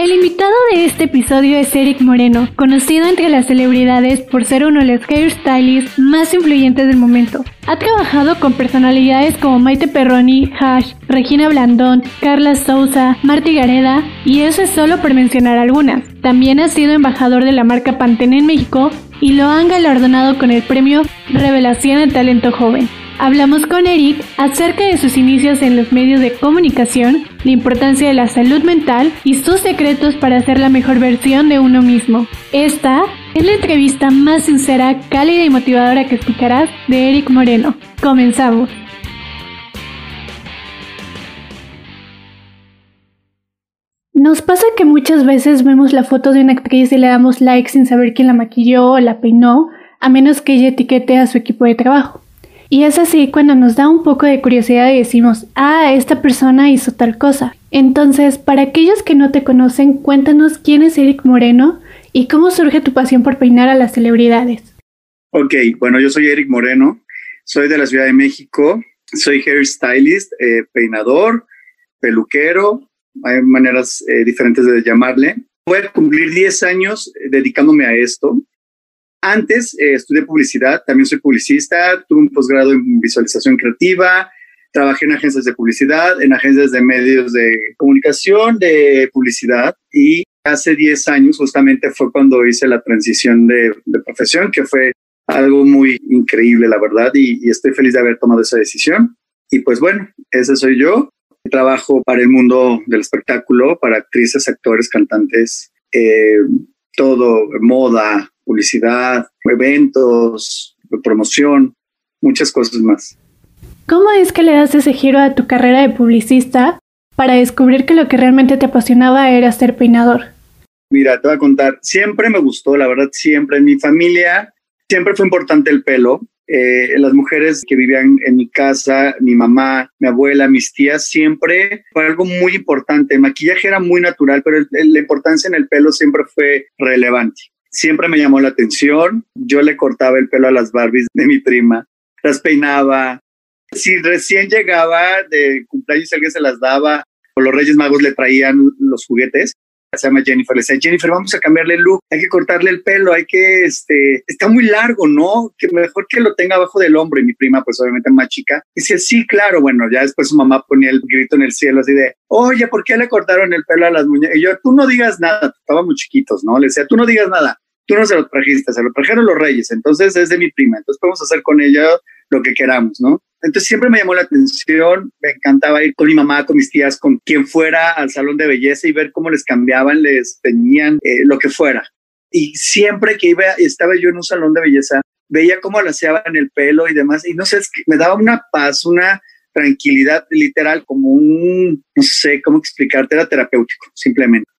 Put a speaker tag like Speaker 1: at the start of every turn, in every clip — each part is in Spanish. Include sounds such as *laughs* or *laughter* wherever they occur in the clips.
Speaker 1: El invitado de este episodio es Eric Moreno, conocido entre las celebridades por ser uno de los hairstylists más influyentes del momento. Ha trabajado con personalidades como Maite Perroni, Hash, Regina Blandón, Carla Souza, Marty Gareda, y eso es solo por mencionar algunas. También ha sido embajador de la marca Pantene en México y lo han galardonado con el premio Revelación del Talento Joven. Hablamos con Eric acerca de sus inicios en los medios de comunicación, la importancia de la salud mental y sus secretos para ser la mejor versión de uno mismo. Esta es la entrevista más sincera, cálida y motivadora que escucharás de Eric Moreno. Comenzamos. Nos pasa que muchas veces vemos la foto de una actriz y le damos like sin saber quién la maquilló o la peinó, a menos que ella etiquete a su equipo de trabajo. Y es así cuando nos da un poco de curiosidad y decimos, ah, esta persona hizo tal cosa. Entonces, para aquellos que no te conocen, cuéntanos quién es Eric Moreno y cómo surge tu pasión por peinar a las celebridades.
Speaker 2: Ok, bueno, yo soy Eric Moreno, soy de la Ciudad de México, soy hairstylist, eh, peinador, peluquero, hay maneras eh, diferentes de llamarle. Voy a cumplir 10 años eh, dedicándome a esto. Antes eh, estudié publicidad, también soy publicista, tuve un posgrado en visualización creativa, trabajé en agencias de publicidad, en agencias de medios de comunicación, de publicidad y hace 10 años justamente fue cuando hice la transición de, profesión, que fue algo muy increíble, la verdad, y, estoy feliz de haber tomado esa decisión. Y pues bueno, ese soy yo. Trabajo para el mundo del espectáculo, para actrices, actores, cantantes, eh, todo, moda, publicidad, eventos, promoción, muchas cosas más.
Speaker 1: ¿Cómo es que le das ese giro a tu carrera de publicista para descubrir que lo que realmente te apasionaba era ser peinador?
Speaker 2: Mira, te voy a contar, siempre me gustó, la verdad, siempre en mi familia, siempre fue importante el pelo. Eh, las mujeres que vivían en mi casa, mi mamá, mi abuela, mis tías, siempre fue algo muy importante. El maquillaje era muy natural, pero la importancia en el pelo siempre fue relevante siempre me llamó la atención. Yo le cortaba el pelo a las Barbies de mi prima, las peinaba. Si recién llegaba de cumpleaños alguien se las daba o los Reyes Magos le traían los juguetes, se llama Jennifer, le decía, Jennifer, vamos a cambiarle el look, hay que cortarle el pelo, hay que, este, está muy largo, ¿no? Que mejor que lo tenga abajo del hombro. Y mi prima, pues obviamente más chica, dice, sí, claro, bueno, ya después su mamá ponía el grito en el cielo así de, oye, ¿por qué le cortaron el pelo a las muñecas? Y yo, tú no digas nada, estábamos chiquitos, ¿no? Le decía, tú no digas nada, tú no se lo trajiste, se lo trajeron los reyes, entonces es de mi prima, entonces podemos hacer con ella lo que queramos, ¿no? Entonces siempre me llamó la atención, me encantaba ir con mi mamá, con mis tías, con quien fuera al salón de belleza y ver cómo les cambiaban, les tenían eh, lo que fuera. Y siempre que iba, estaba yo en un salón de belleza, veía cómo en el pelo y demás, y no sé, me daba una paz, una tranquilidad literal, como un, no sé cómo explicarte, era terapéutico, simplemente.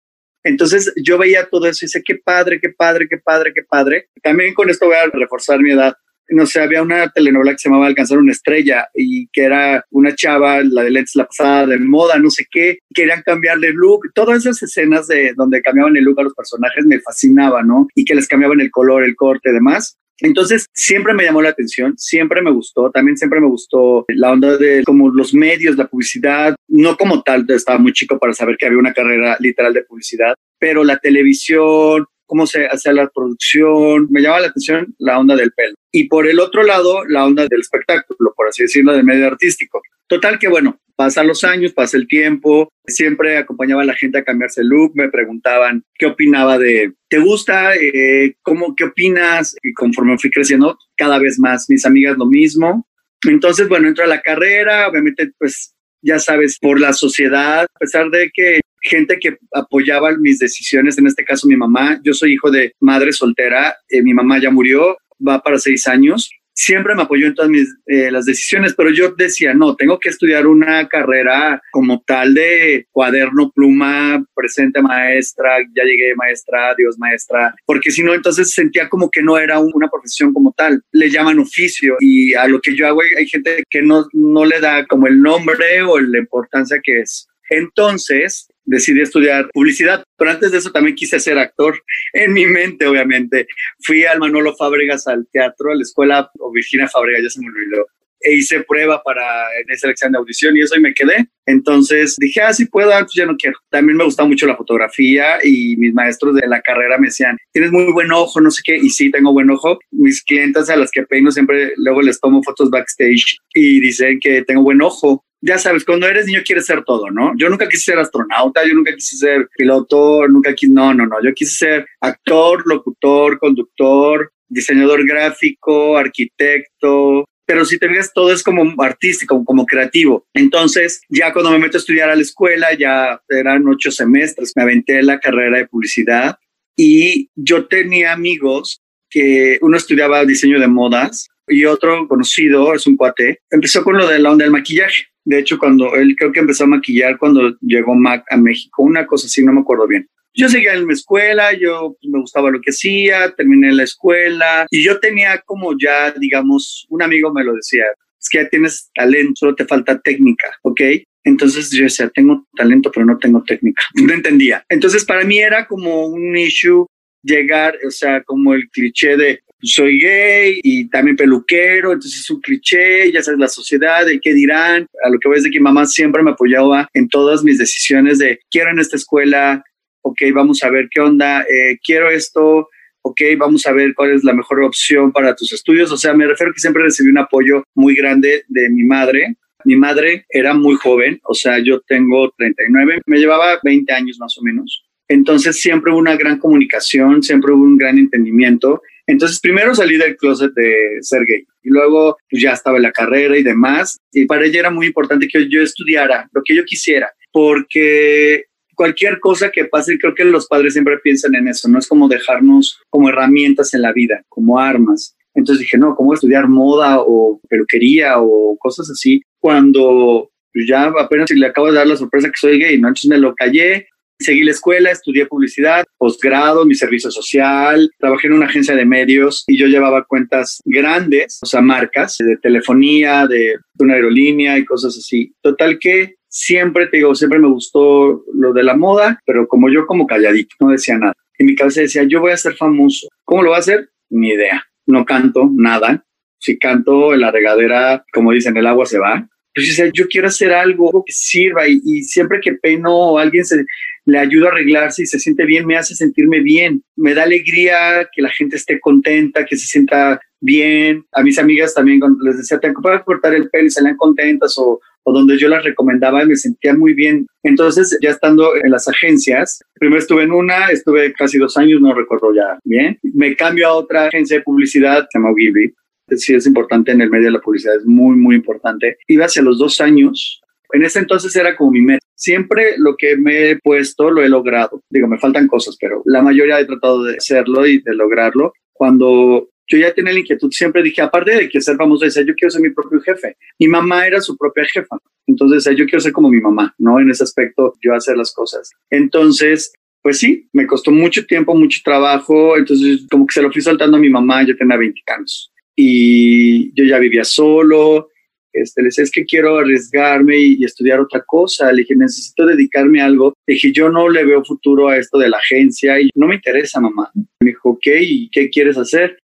Speaker 2: Entonces yo veía todo eso y decía, qué padre, qué padre, qué padre, qué padre. También con esto voy a reforzar mi edad no sé, había una telenovela que se llamaba Alcanzar una estrella y que era una chava, la de lentes, la pasada de moda, no sé qué, querían cambiarle look. Todas esas escenas de donde cambiaban el look a los personajes me fascinaban, ¿no? Y que les cambiaban el color, el corte y demás. Entonces, siempre me llamó la atención, siempre me gustó, también siempre me gustó la onda de como los medios, la publicidad, no como tal, estaba muy chico para saber que había una carrera literal de publicidad, pero la televisión, cómo se hace la producción, me llama la atención la onda del pelo. Y por el otro lado, la onda del espectáculo, por así decirlo, del medio artístico. Total que bueno, pasan los años, pasa el tiempo, siempre acompañaba a la gente a cambiarse el look, me preguntaban qué opinaba de, ¿te gusta? Eh, ¿Cómo, qué opinas? Y conforme fui creciendo, cada vez más, mis amigas lo mismo. Entonces, bueno, entro a la carrera, obviamente, pues ya sabes, por la sociedad, a pesar de que gente que apoyaba mis decisiones, en este caso mi mamá, yo soy hijo de madre soltera, eh, mi mamá ya murió, va para seis años, siempre me apoyó en todas mis, eh, las decisiones, pero yo decía, no, tengo que estudiar una carrera como tal de cuaderno, pluma, presente maestra, ya llegué maestra, Dios maestra, porque si no, entonces sentía como que no era una profesión como tal, le llaman oficio y a lo que yo hago hay, hay gente que no, no le da como el nombre o la importancia que es. Entonces, decidí estudiar publicidad, pero antes de eso también quise ser actor. En mi mente, obviamente, fui al Manolo Fábregas al teatro, a la escuela, o Virginia Fábregas, ya se me olvidó. e hice prueba para en esa elección de audición y eso y me quedé. Entonces dije, ah, sí puedo, antes ya no quiero. También me gusta mucho la fotografía y mis maestros de la carrera me decían, tienes muy buen ojo, no sé qué, y sí, tengo buen ojo. Mis clientes a las que peino siempre luego les tomo fotos backstage y dicen que tengo buen ojo. Ya sabes, cuando eres niño quieres ser todo, ¿no? Yo nunca quise ser astronauta, yo nunca quise ser piloto, nunca quise, no, no, no, yo quise ser actor, locutor, conductor, diseñador gráfico, arquitecto, pero si te fijas, todo es como artístico, como creativo. Entonces, ya cuando me meto a estudiar a la escuela, ya eran ocho semestres, me aventé la carrera de publicidad y yo tenía amigos que uno estudiaba diseño de modas y otro conocido, es un cuate, empezó con lo de la onda del maquillaje. De hecho, cuando él creo que empezó a maquillar cuando llegó Mac a México, una cosa así, no me acuerdo bien. Yo seguía en mi escuela, yo pues, me gustaba lo que hacía, terminé la escuela y yo tenía como ya, digamos, un amigo me lo decía, es que ya tienes talento, solo te falta técnica, ¿ok? Entonces yo decía, tengo talento, pero no tengo técnica. *laughs* No entendía. Entonces para mí era como un issue llegar, o sea, como el cliché de soy gay y también peluquero, entonces es un cliché, ya sabes, la sociedad, el qué dirán. A lo que ves de que mamá siempre me apoyaba en todas mis decisiones de quiero en esta escuela, ok, vamos a ver qué onda, eh, quiero esto, ok, vamos a ver cuál es la mejor opción para tus estudios. O sea, me refiero que siempre recibí un apoyo muy grande de mi madre. Mi madre era muy joven, o sea, yo tengo 39, me llevaba 20 años más o menos. Entonces siempre hubo una gran comunicación, siempre hubo un gran entendimiento. Entonces primero salí del closet de ser gay y luego pues, ya estaba en la carrera y demás. Y para ella era muy importante que yo estudiara lo que yo quisiera, porque cualquier cosa que pase, creo que los padres siempre piensan en eso, no es como dejarnos como herramientas en la vida, como armas. Entonces dije, no, ¿cómo estudiar moda o peluquería o cosas así? Cuando ya apenas le acabo de dar la sorpresa que soy gay, ¿no? Entonces me lo callé, seguí la escuela, estudié publicidad, posgrado, mi servicio social, trabajé en una agencia de medios y yo llevaba cuentas grandes, o sea, marcas de telefonía, de una aerolínea y cosas así. Total que siempre, te digo, siempre me gustó lo de la moda, pero como yo como calladito, no decía nada. En mi cabeza decía, yo voy a ser famoso. ¿Cómo lo voy a hacer? Ni idea. No canto nada. Si canto en la regadera, como dicen, el agua se va. Pues yo decía, yo quiero hacer algo que sirva y, y siempre que peino o alguien se le ayuda a arreglarse y se siente bien, me hace sentirme bien. Me da alegría que la gente esté contenta, que se sienta bien. A mis amigas también cuando les decía, te puedo cortar el pelo y salían contentas o, o donde yo las recomendaba y me sentía muy bien. Entonces, ya estando en las agencias, primero estuve en una, estuve casi dos años, no recuerdo ya bien. Me cambio a otra agencia de publicidad, se llama Gilby. Sí, es importante en el medio de la publicidad, es muy, muy importante. Iba hacia los dos años. En ese entonces era como mi meta. Siempre lo que me he puesto lo he logrado. Digo, me faltan cosas, pero la mayoría he tratado de hacerlo y de lograrlo. Cuando yo ya tenía la inquietud, siempre dije, aparte de que ser famoso, decía, yo quiero ser mi propio jefe. Mi mamá era su propia jefa. Entonces, yo quiero ser como mi mamá, ¿no? En ese aspecto, yo hacer las cosas. Entonces, pues sí, me costó mucho tiempo, mucho trabajo. Entonces, como que se lo fui soltando a mi mamá, yo tenía 20 años. Y yo ya vivía solo. Este, le dije, es que quiero arriesgarme y, y, estudiar otra cosa. Le dije, necesito dedicarme a algo. Le dije, yo no le veo futuro a esto de la agencia y no me interesa, mamá. Me dijo, ok, ¿y qué quieres hacer?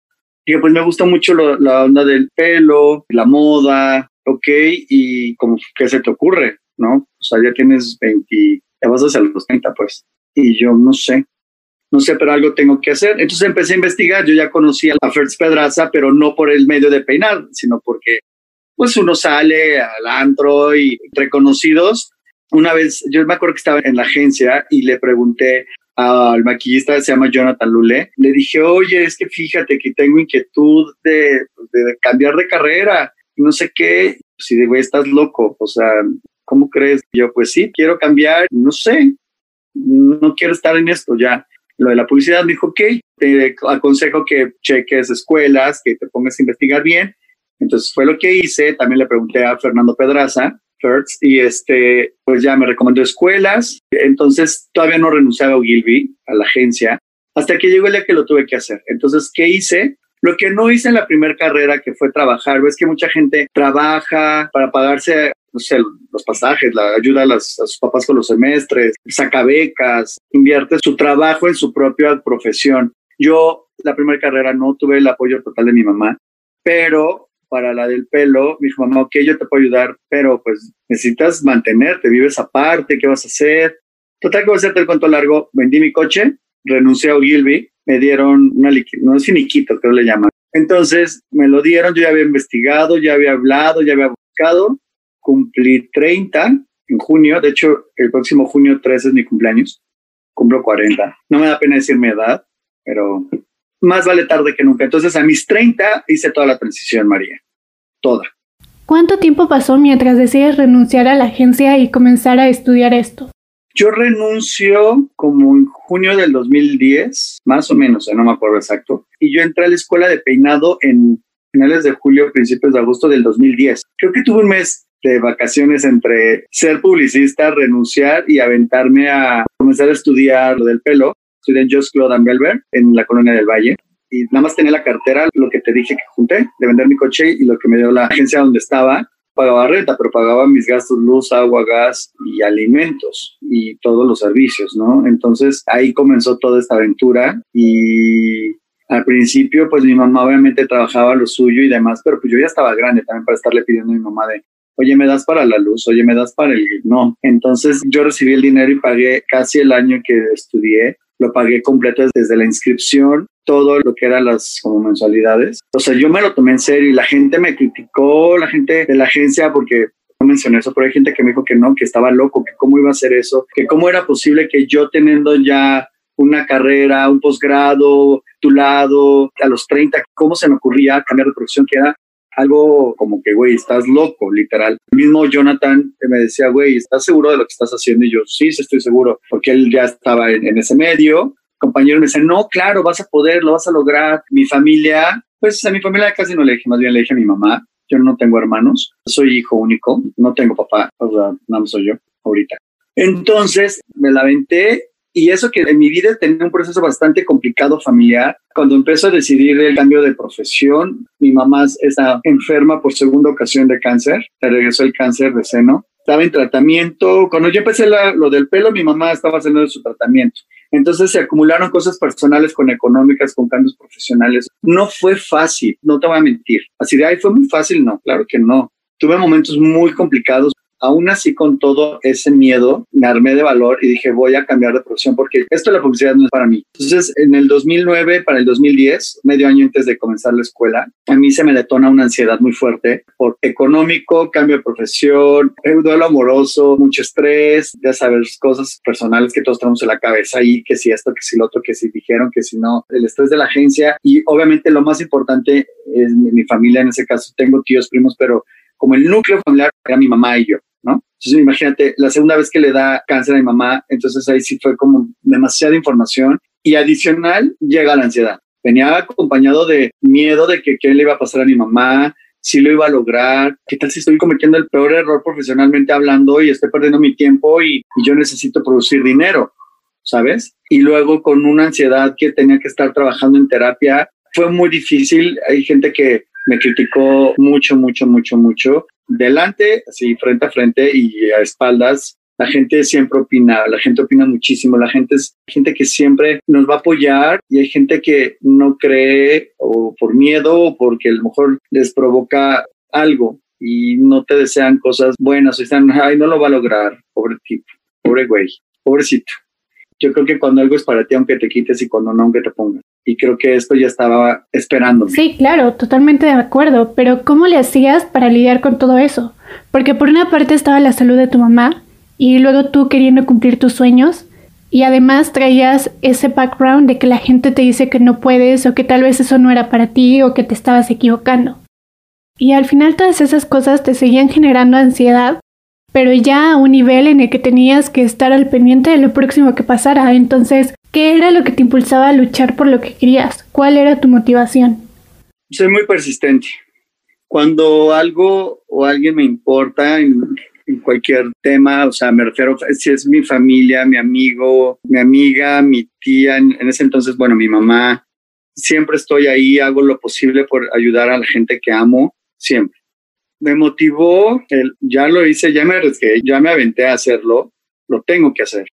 Speaker 2: Y pues me gusta mucho lo, la onda del pelo, la moda, ok, y como, ¿qué se te ocurre? ¿No? O sea, ya tienes 20, ya vas hacia los 30, pues. Y yo no sé, no sé, pero algo tengo que hacer. Entonces empecé a investigar, yo ya conocía a Fertz Pedraza, pero no por el medio de peinar, sino porque pues uno sale al antro y reconocidos. Una vez, yo me acuerdo que estaba en la agencia y le pregunté al maquillista, se llama Jonathan Lule, le dije, oye, es que fíjate que tengo inquietud de, de cambiar de carrera, no sé qué, si de güey, estás loco, o sea, ¿cómo crees? yo, pues sí, quiero cambiar, no sé, no quiero estar en esto ya. Lo de la publicidad me dijo, ok, te aconsejo que cheques escuelas, que te pongas a investigar bien. Entonces fue lo que hice. También le pregunté a Fernando Pedraza, First, y este, pues ya me recomendó escuelas. Entonces todavía no renunciaba a Gilby, a la agencia, hasta que llegó el día que lo tuve que hacer. Entonces, ¿qué hice? Lo que no hice en la primera carrera, que fue trabajar, ves que mucha gente trabaja para pagarse, no sé, los pasajes, la ayuda a, las, a sus papás con los semestres, saca becas, invierte su trabajo en su propia profesión. Yo, la primera carrera, no tuve el apoyo total de mi mamá, pero para la del pelo, me dijo, mamá, ok, yo te puedo ayudar, pero pues necesitas mantenerte, vives aparte, ¿qué vas a hacer? Total, que voy a hacerte el cuento largo, vendí mi coche, renuncié a Ogilvy, me dieron una no es finiquito, creo le llaman. Entonces me lo dieron, yo ya había investigado, ya había hablado, ya había buscado, cumplí 30 en junio, de hecho el próximo junio 13 es mi cumpleaños, cumplo 40. No me da pena decir mi edad, pero más vale tarde que nunca. Entonces a mis 30 hice toda la transición, María, toda.
Speaker 1: ¿Cuánto tiempo pasó mientras decides renunciar a la agencia y comenzar a estudiar esto?
Speaker 2: Yo renuncio como en junio del 2010, más o menos, no me acuerdo exacto, y yo entré a la escuela de peinado en finales de julio, principios de agosto del 2010. Creo que tuve un mes de vacaciones entre ser publicista, renunciar y aventarme a comenzar a estudiar lo del pelo. Estudié en Just Claude Belver en la colonia del Valle. Y nada más tenía la cartera, lo que te dije que junté, de vender mi coche y lo que me dio la agencia donde estaba. Pagaba renta, pero pagaba mis gastos, luz, agua, gas y alimentos y todos los servicios, ¿no? Entonces ahí comenzó toda esta aventura y al principio pues mi mamá obviamente trabajaba lo suyo y demás, pero pues yo ya estaba grande también para estarle pidiendo a mi mamá de, oye, me das para la luz, oye, me das para el... No, entonces yo recibí el dinero y pagué casi el año que estudié, lo pagué completo desde la inscripción todo lo que eran las como mensualidades. O sea, yo me lo tomé en serio y la gente me criticó, la gente de la agencia, porque no mencioné eso, pero hay gente que me dijo que no, que estaba loco, que cómo iba a hacer eso, que cómo era posible que yo teniendo ya una carrera, un posgrado, titulado, a los 30, cómo se me ocurría cambiar de profesión, que era algo como que, güey, estás loco, literal. Mismo Jonathan me decía, güey, ¿estás seguro de lo que estás haciendo? Y yo, sí, sí estoy seguro, porque él ya estaba en, ese medio compañeros me dicen, no, claro, vas a poder, lo vas a lograr. Mi familia, pues a mi familia casi no le dije, más bien le dije a mi mamá, yo no tengo hermanos, soy hijo único, no tengo papá, o sea, nada más soy yo ahorita. Entonces me la aventé y eso que en mi vida tenía un proceso bastante complicado familiar. Cuando empezó a decidir el cambio de profesión, mi mamá está enferma por segunda ocasión de cáncer, le regresó el cáncer de seno estaba en tratamiento. Cuando yo empecé lo del pelo, mi mamá estaba haciendo su tratamiento. Entonces se acumularon cosas personales con económicas, con cambios profesionales. No fue fácil, no te voy a mentir. Así de ahí fue muy fácil, no, claro que no. Tuve momentos muy complicados Aún así, con todo ese miedo, me armé de valor y dije, voy a cambiar de profesión porque esto de la publicidad no es para mí. Entonces, en el 2009 para el 2010, medio año antes de comenzar la escuela, a mí se me detona una ansiedad muy fuerte por económico, cambio de profesión, duelo amoroso, mucho estrés, ya sabes, cosas personales que todos tenemos en la cabeza y que si esto, que si lo otro, que si dijeron, que si no, el estrés de la agencia y obviamente lo más importante es mi familia, en ese caso tengo tíos, primos, pero como el núcleo familiar era mi mamá y yo. ¿No? Entonces imagínate, la segunda vez que le da cáncer a mi mamá, entonces ahí sí fue como demasiada información y adicional llega la ansiedad. Venía acompañado de miedo de que qué le iba a pasar a mi mamá, si lo iba a lograr, qué tal si estoy cometiendo el peor error profesionalmente hablando y estoy perdiendo mi tiempo y, y yo necesito producir dinero, ¿sabes? Y luego con una ansiedad que tenía que estar trabajando en terapia, fue muy difícil. Hay gente que me criticó mucho, mucho, mucho, mucho delante, así frente a frente y a espaldas, la gente siempre opina, la gente opina muchísimo, la gente es gente que siempre nos va a apoyar y hay gente que no cree o por miedo o porque a lo mejor les provoca algo y no te desean cosas buenas o están, ay, no lo va a lograr, pobre tipo, pobre güey, pobrecito. Yo creo que cuando algo es para ti, aunque te quites y cuando no, aunque te pongas. Y creo que esto ya estaba esperando.
Speaker 1: Sí, claro, totalmente de acuerdo. Pero ¿cómo le hacías para lidiar con todo eso? Porque por una parte estaba la salud de tu mamá y luego tú queriendo cumplir tus sueños. Y además traías ese background de que la gente te dice que no puedes o que tal vez eso no era para ti o que te estabas equivocando. Y al final todas esas cosas te seguían generando ansiedad pero ya a un nivel en el que tenías que estar al pendiente de lo próximo que pasara. Entonces, ¿qué era lo que te impulsaba a luchar por lo que querías? ¿Cuál era tu motivación?
Speaker 2: Soy muy persistente. Cuando algo o alguien me importa en, cualquier tema, o sea, me refiero, si es mi familia, mi amigo, mi amiga, mi tía, en ese entonces, bueno, mi mamá, siempre estoy ahí, hago lo posible por ayudar a la gente que amo, siempre me motivó, el, ya lo hice, ya me arriesgué, ya me aventé a hacerlo, lo tengo que hacer.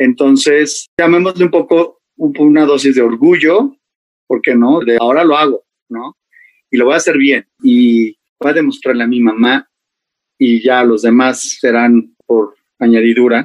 Speaker 2: Entonces, llamémosle un poco una dosis de orgullo, ¿por qué no? De ahora lo hago, ¿no? y lo voy a hacer bien y voy a demostrarle a mi mamá y ya los demás serán por añadidura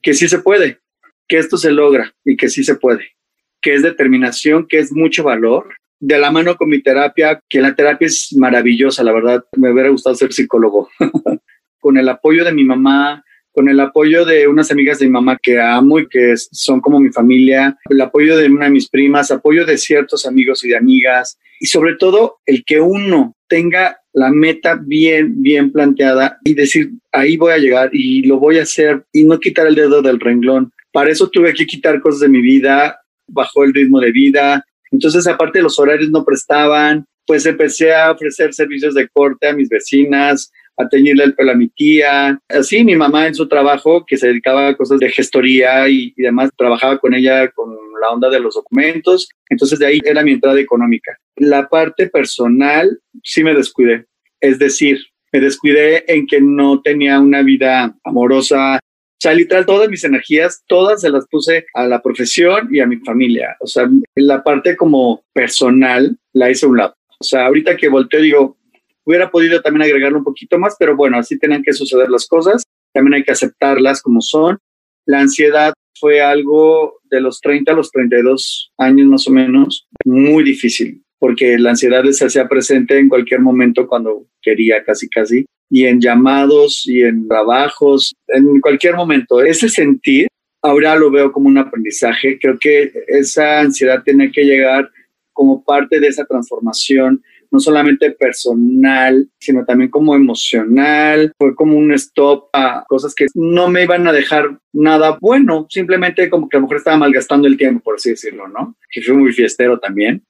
Speaker 2: que sí se puede, que esto se logra y que sí se puede, que es determinación, que es mucho valor. De la mano con mi terapia, que la terapia es maravillosa, la verdad, me hubiera gustado ser psicólogo. *laughs* con el apoyo de mi mamá, con el apoyo de unas amigas de mi mamá que amo y que son como mi familia, el apoyo de una de mis primas, apoyo de ciertos amigos y de amigas, y sobre todo el que uno tenga la meta bien, bien planteada y decir, ahí voy a llegar y lo voy a hacer y no quitar el dedo del renglón. Para eso tuve que quitar cosas de mi vida, bajó el ritmo de vida. Entonces, aparte los horarios no prestaban, pues empecé a ofrecer servicios de corte a mis vecinas, a teñirle el pelo a mi tía. Así mi mamá en su trabajo, que se dedicaba a cosas de gestoría y, y demás, trabajaba con ella con la onda de los documentos. Entonces de ahí era mi entrada económica. La parte personal sí me descuidé. Es decir, me descuidé en que no tenía una vida amorosa. O sea, literal, todas mis energías, todas se las puse a la profesión y a mi familia. O sea, la parte como personal la hice a un lado. O sea, ahorita que volteo digo, Hubiera podido también agregarlo un poquito más, pero bueno, así tenían que suceder las cosas. También hay que aceptarlas como son. La ansiedad fue algo de los 30 a los 32 años más o menos, muy difícil, porque la ansiedad se hacía presente en cualquier momento cuando quería, casi, casi, y en llamados y en trabajos, en cualquier momento. Ese sentir, ahora lo veo como un aprendizaje. Creo que esa ansiedad tiene que llegar como parte de esa transformación no solamente personal, sino también como emocional. Fue como un stop a cosas que no me iban a dejar nada bueno, simplemente como que a lo mejor estaba malgastando el tiempo, por así decirlo, ¿no? Que fui muy fiestero también.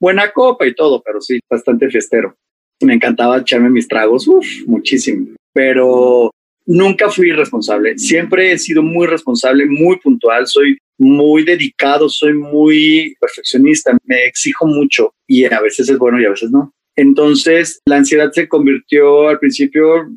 Speaker 2: Buena copa y todo, pero sí, bastante fiestero. Me encantaba echarme mis tragos, muchísimo. Pero nunca fui irresponsable. Siempre he sido muy responsable, muy puntual. Soy muy dedicado, soy muy perfeccionista, me exijo mucho y a veces es bueno y a veces no. Entonces, la ansiedad se convirtió al principio,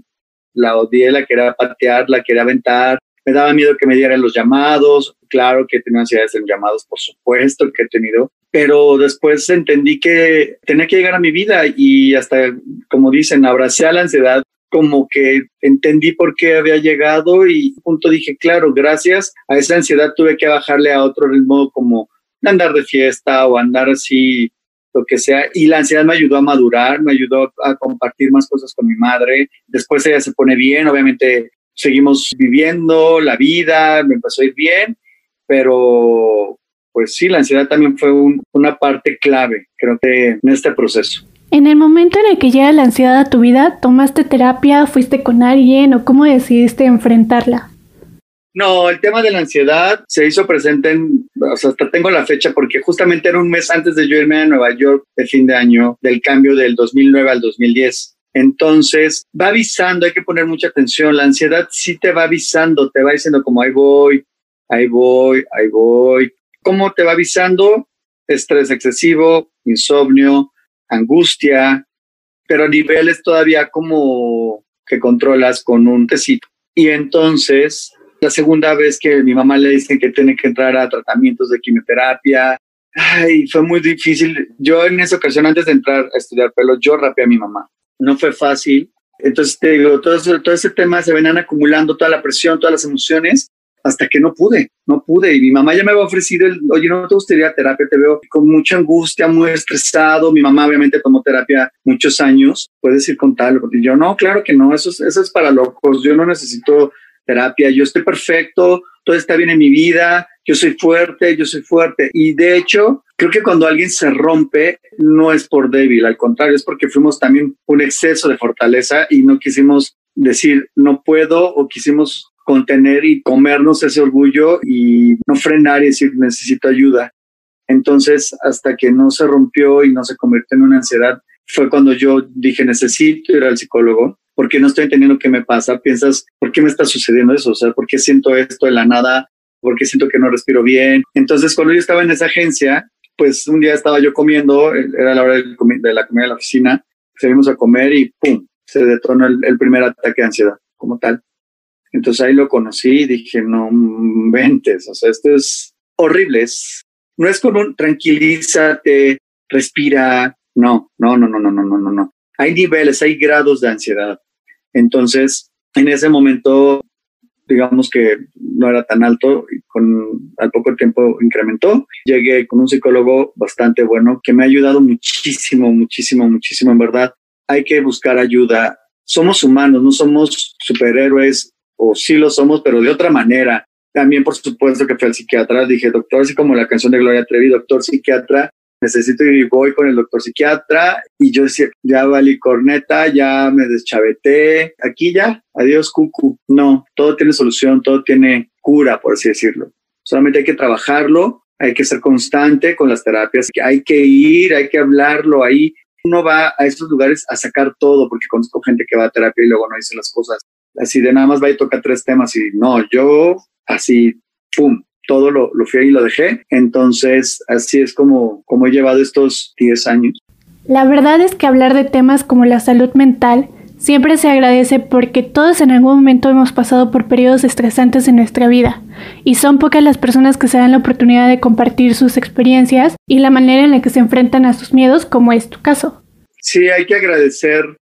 Speaker 2: la odié, la quería patear, la quería aventar, me daba miedo que me dieran los llamados, claro que tenía ansiedades en llamados, por supuesto que he tenido, pero después entendí que tenía que llegar a mi vida y hasta, como dicen, abracé a la ansiedad como que entendí por qué había llegado y punto dije, claro, gracias a esa ansiedad tuve que bajarle a otro ritmo como andar de fiesta o andar así, lo que sea. Y la ansiedad me ayudó a madurar, me ayudó a compartir más cosas con mi madre. Después ella se pone bien, obviamente seguimos viviendo la vida, me empezó a ir bien, pero pues sí, la ansiedad también fue una parte clave, creo que en este proceso.
Speaker 1: En el momento en el que llega la ansiedad a tu vida, ¿tomaste terapia, fuiste con alguien o cómo decidiste enfrentarla?
Speaker 2: No, el tema de la ansiedad se hizo presente en, o sea, hasta tengo la fecha porque justamente era un mes antes de yo irme a Nueva York de fin de año, del cambio del 2009 al 2010. Entonces, va avisando, hay que poner mucha atención. La ansiedad sí te va avisando, te va diciendo como ahí voy, ahí voy, ahí voy. ¿Cómo te va avisando? Estrés excesivo, insomnio, angustia, pero niveles todavía como que controlas con un tecito. Y entonces, la segunda vez que mi mamá le dice que tiene que entrar a tratamientos de quimioterapia, ay, fue muy difícil. Yo en esa ocasión, antes de entrar a estudiar pelo, yo rapeé a mi mamá. No fue fácil. Entonces, te digo, todo, todo ese tema se venían acumulando, toda la presión, todas las emociones, hasta que no pude, no pude. Y mi mamá ya me había ofrecido el, oye, no te gustaría terapia, te veo con mucha angustia, muy estresado. Mi mamá obviamente tomó terapia muchos años, puedes ir con tal. Y yo, no, claro que no, eso es, eso es para locos, yo no necesito terapia, yo estoy perfecto, todo está bien en mi vida, yo soy fuerte, yo soy fuerte. Y de hecho, creo que cuando alguien se rompe, no es por débil, al contrario, es porque fuimos también un exceso de fortaleza y no quisimos decir no puedo o quisimos contener y comernos ese orgullo y no frenar y decir necesito ayuda. Entonces, hasta que no se rompió y no se convirtió en una ansiedad, fue cuando yo dije necesito ir al psicólogo porque no estoy entendiendo qué me pasa. Piensas, ¿por qué me está sucediendo eso? O sea, ¿por qué siento esto de la nada? ¿Por qué siento que no respiro bien? Entonces, cuando yo estaba en esa agencia, pues un día estaba yo comiendo, era la hora de, la comida de la oficina, salimos a comer y ¡pum! Se detonó el primer ataque de ansiedad como tal. Entonces ahí lo conocí y dije, no ventes, o sea, esto es horrible. Es, no es como tranquilízate, respira. No, no, no, no, no, no, no, no. Hay niveles, hay grados de ansiedad. Entonces, en ese momento, digamos que no era tan alto y con al poco tiempo incrementó. Llegué con un psicólogo bastante bueno que me ha ayudado muchísimo, muchísimo, muchísimo, en verdad. Hay que buscar ayuda. Somos humanos, no somos superhéroes o sí lo somos, pero de otra manera. También, por supuesto, que fui al psiquiatra. Dije, doctor, así como la canción de Gloria Trevi, doctor psiquiatra, necesito ir y voy con el doctor psiquiatra. Y yo decía, ya valí corneta, ya me deschaveté. Aquí ya, adiós, cucu. No, todo tiene solución, todo tiene cura, por así decirlo. Solamente hay que trabajarlo, hay que ser constante con las terapias, hay que ir, hay que hablarlo ahí. Uno va a esos lugares a sacar todo, porque conozco gente que va a terapia y luego no dice las cosas. Así de nada más va y toca tres temas y no, yo así, pum, todo lo, lo fui y lo dejé. Entonces, así es como, como he llevado estos 10 años.
Speaker 1: La verdad es que hablar de temas como la salud mental siempre se agradece porque todos en algún momento hemos pasado por periodos estresantes en nuestra vida y son pocas las personas que se dan la oportunidad de compartir sus experiencias y la manera en la que se enfrentan a sus miedos, como es tu caso.
Speaker 2: Sí, hay que agradecer.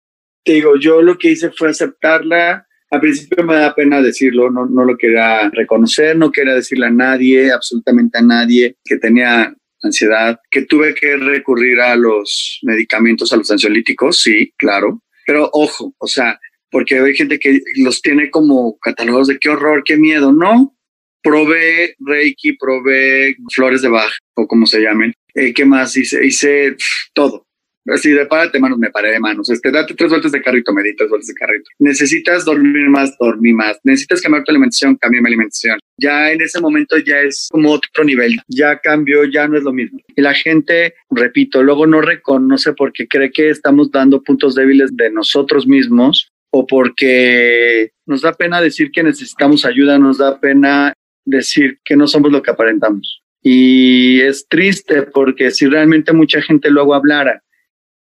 Speaker 2: Te digo, yo lo que hice fue aceptarla, al principio me da pena decirlo, no, no lo quería reconocer, no quería decirle a nadie, absolutamente a nadie, que tenía ansiedad, que tuve que recurrir a los medicamentos, a los ansiolíticos, sí, claro, pero ojo, o sea, porque hay gente que los tiene como catálogos de qué horror, qué miedo, no, probé Reiki, probé flores de Bach o como se llamen, eh, ¿qué más hice? Hice todo, Así de párate manos, me paré de manos. Este, date tres vueltas de carrito, me di tres vueltas de carrito. Necesitas dormir más, dormir más. Necesitas cambiar tu alimentación, cambia mi alimentación. Ya en ese momento ya es como otro nivel. Ya cambió, ya no es lo mismo. Y la gente, repito, luego no reconoce porque cree que estamos dando puntos débiles de nosotros mismos o porque nos da pena decir que necesitamos ayuda, nos da pena decir que no somos lo que aparentamos. Y es triste porque si realmente mucha gente luego hablara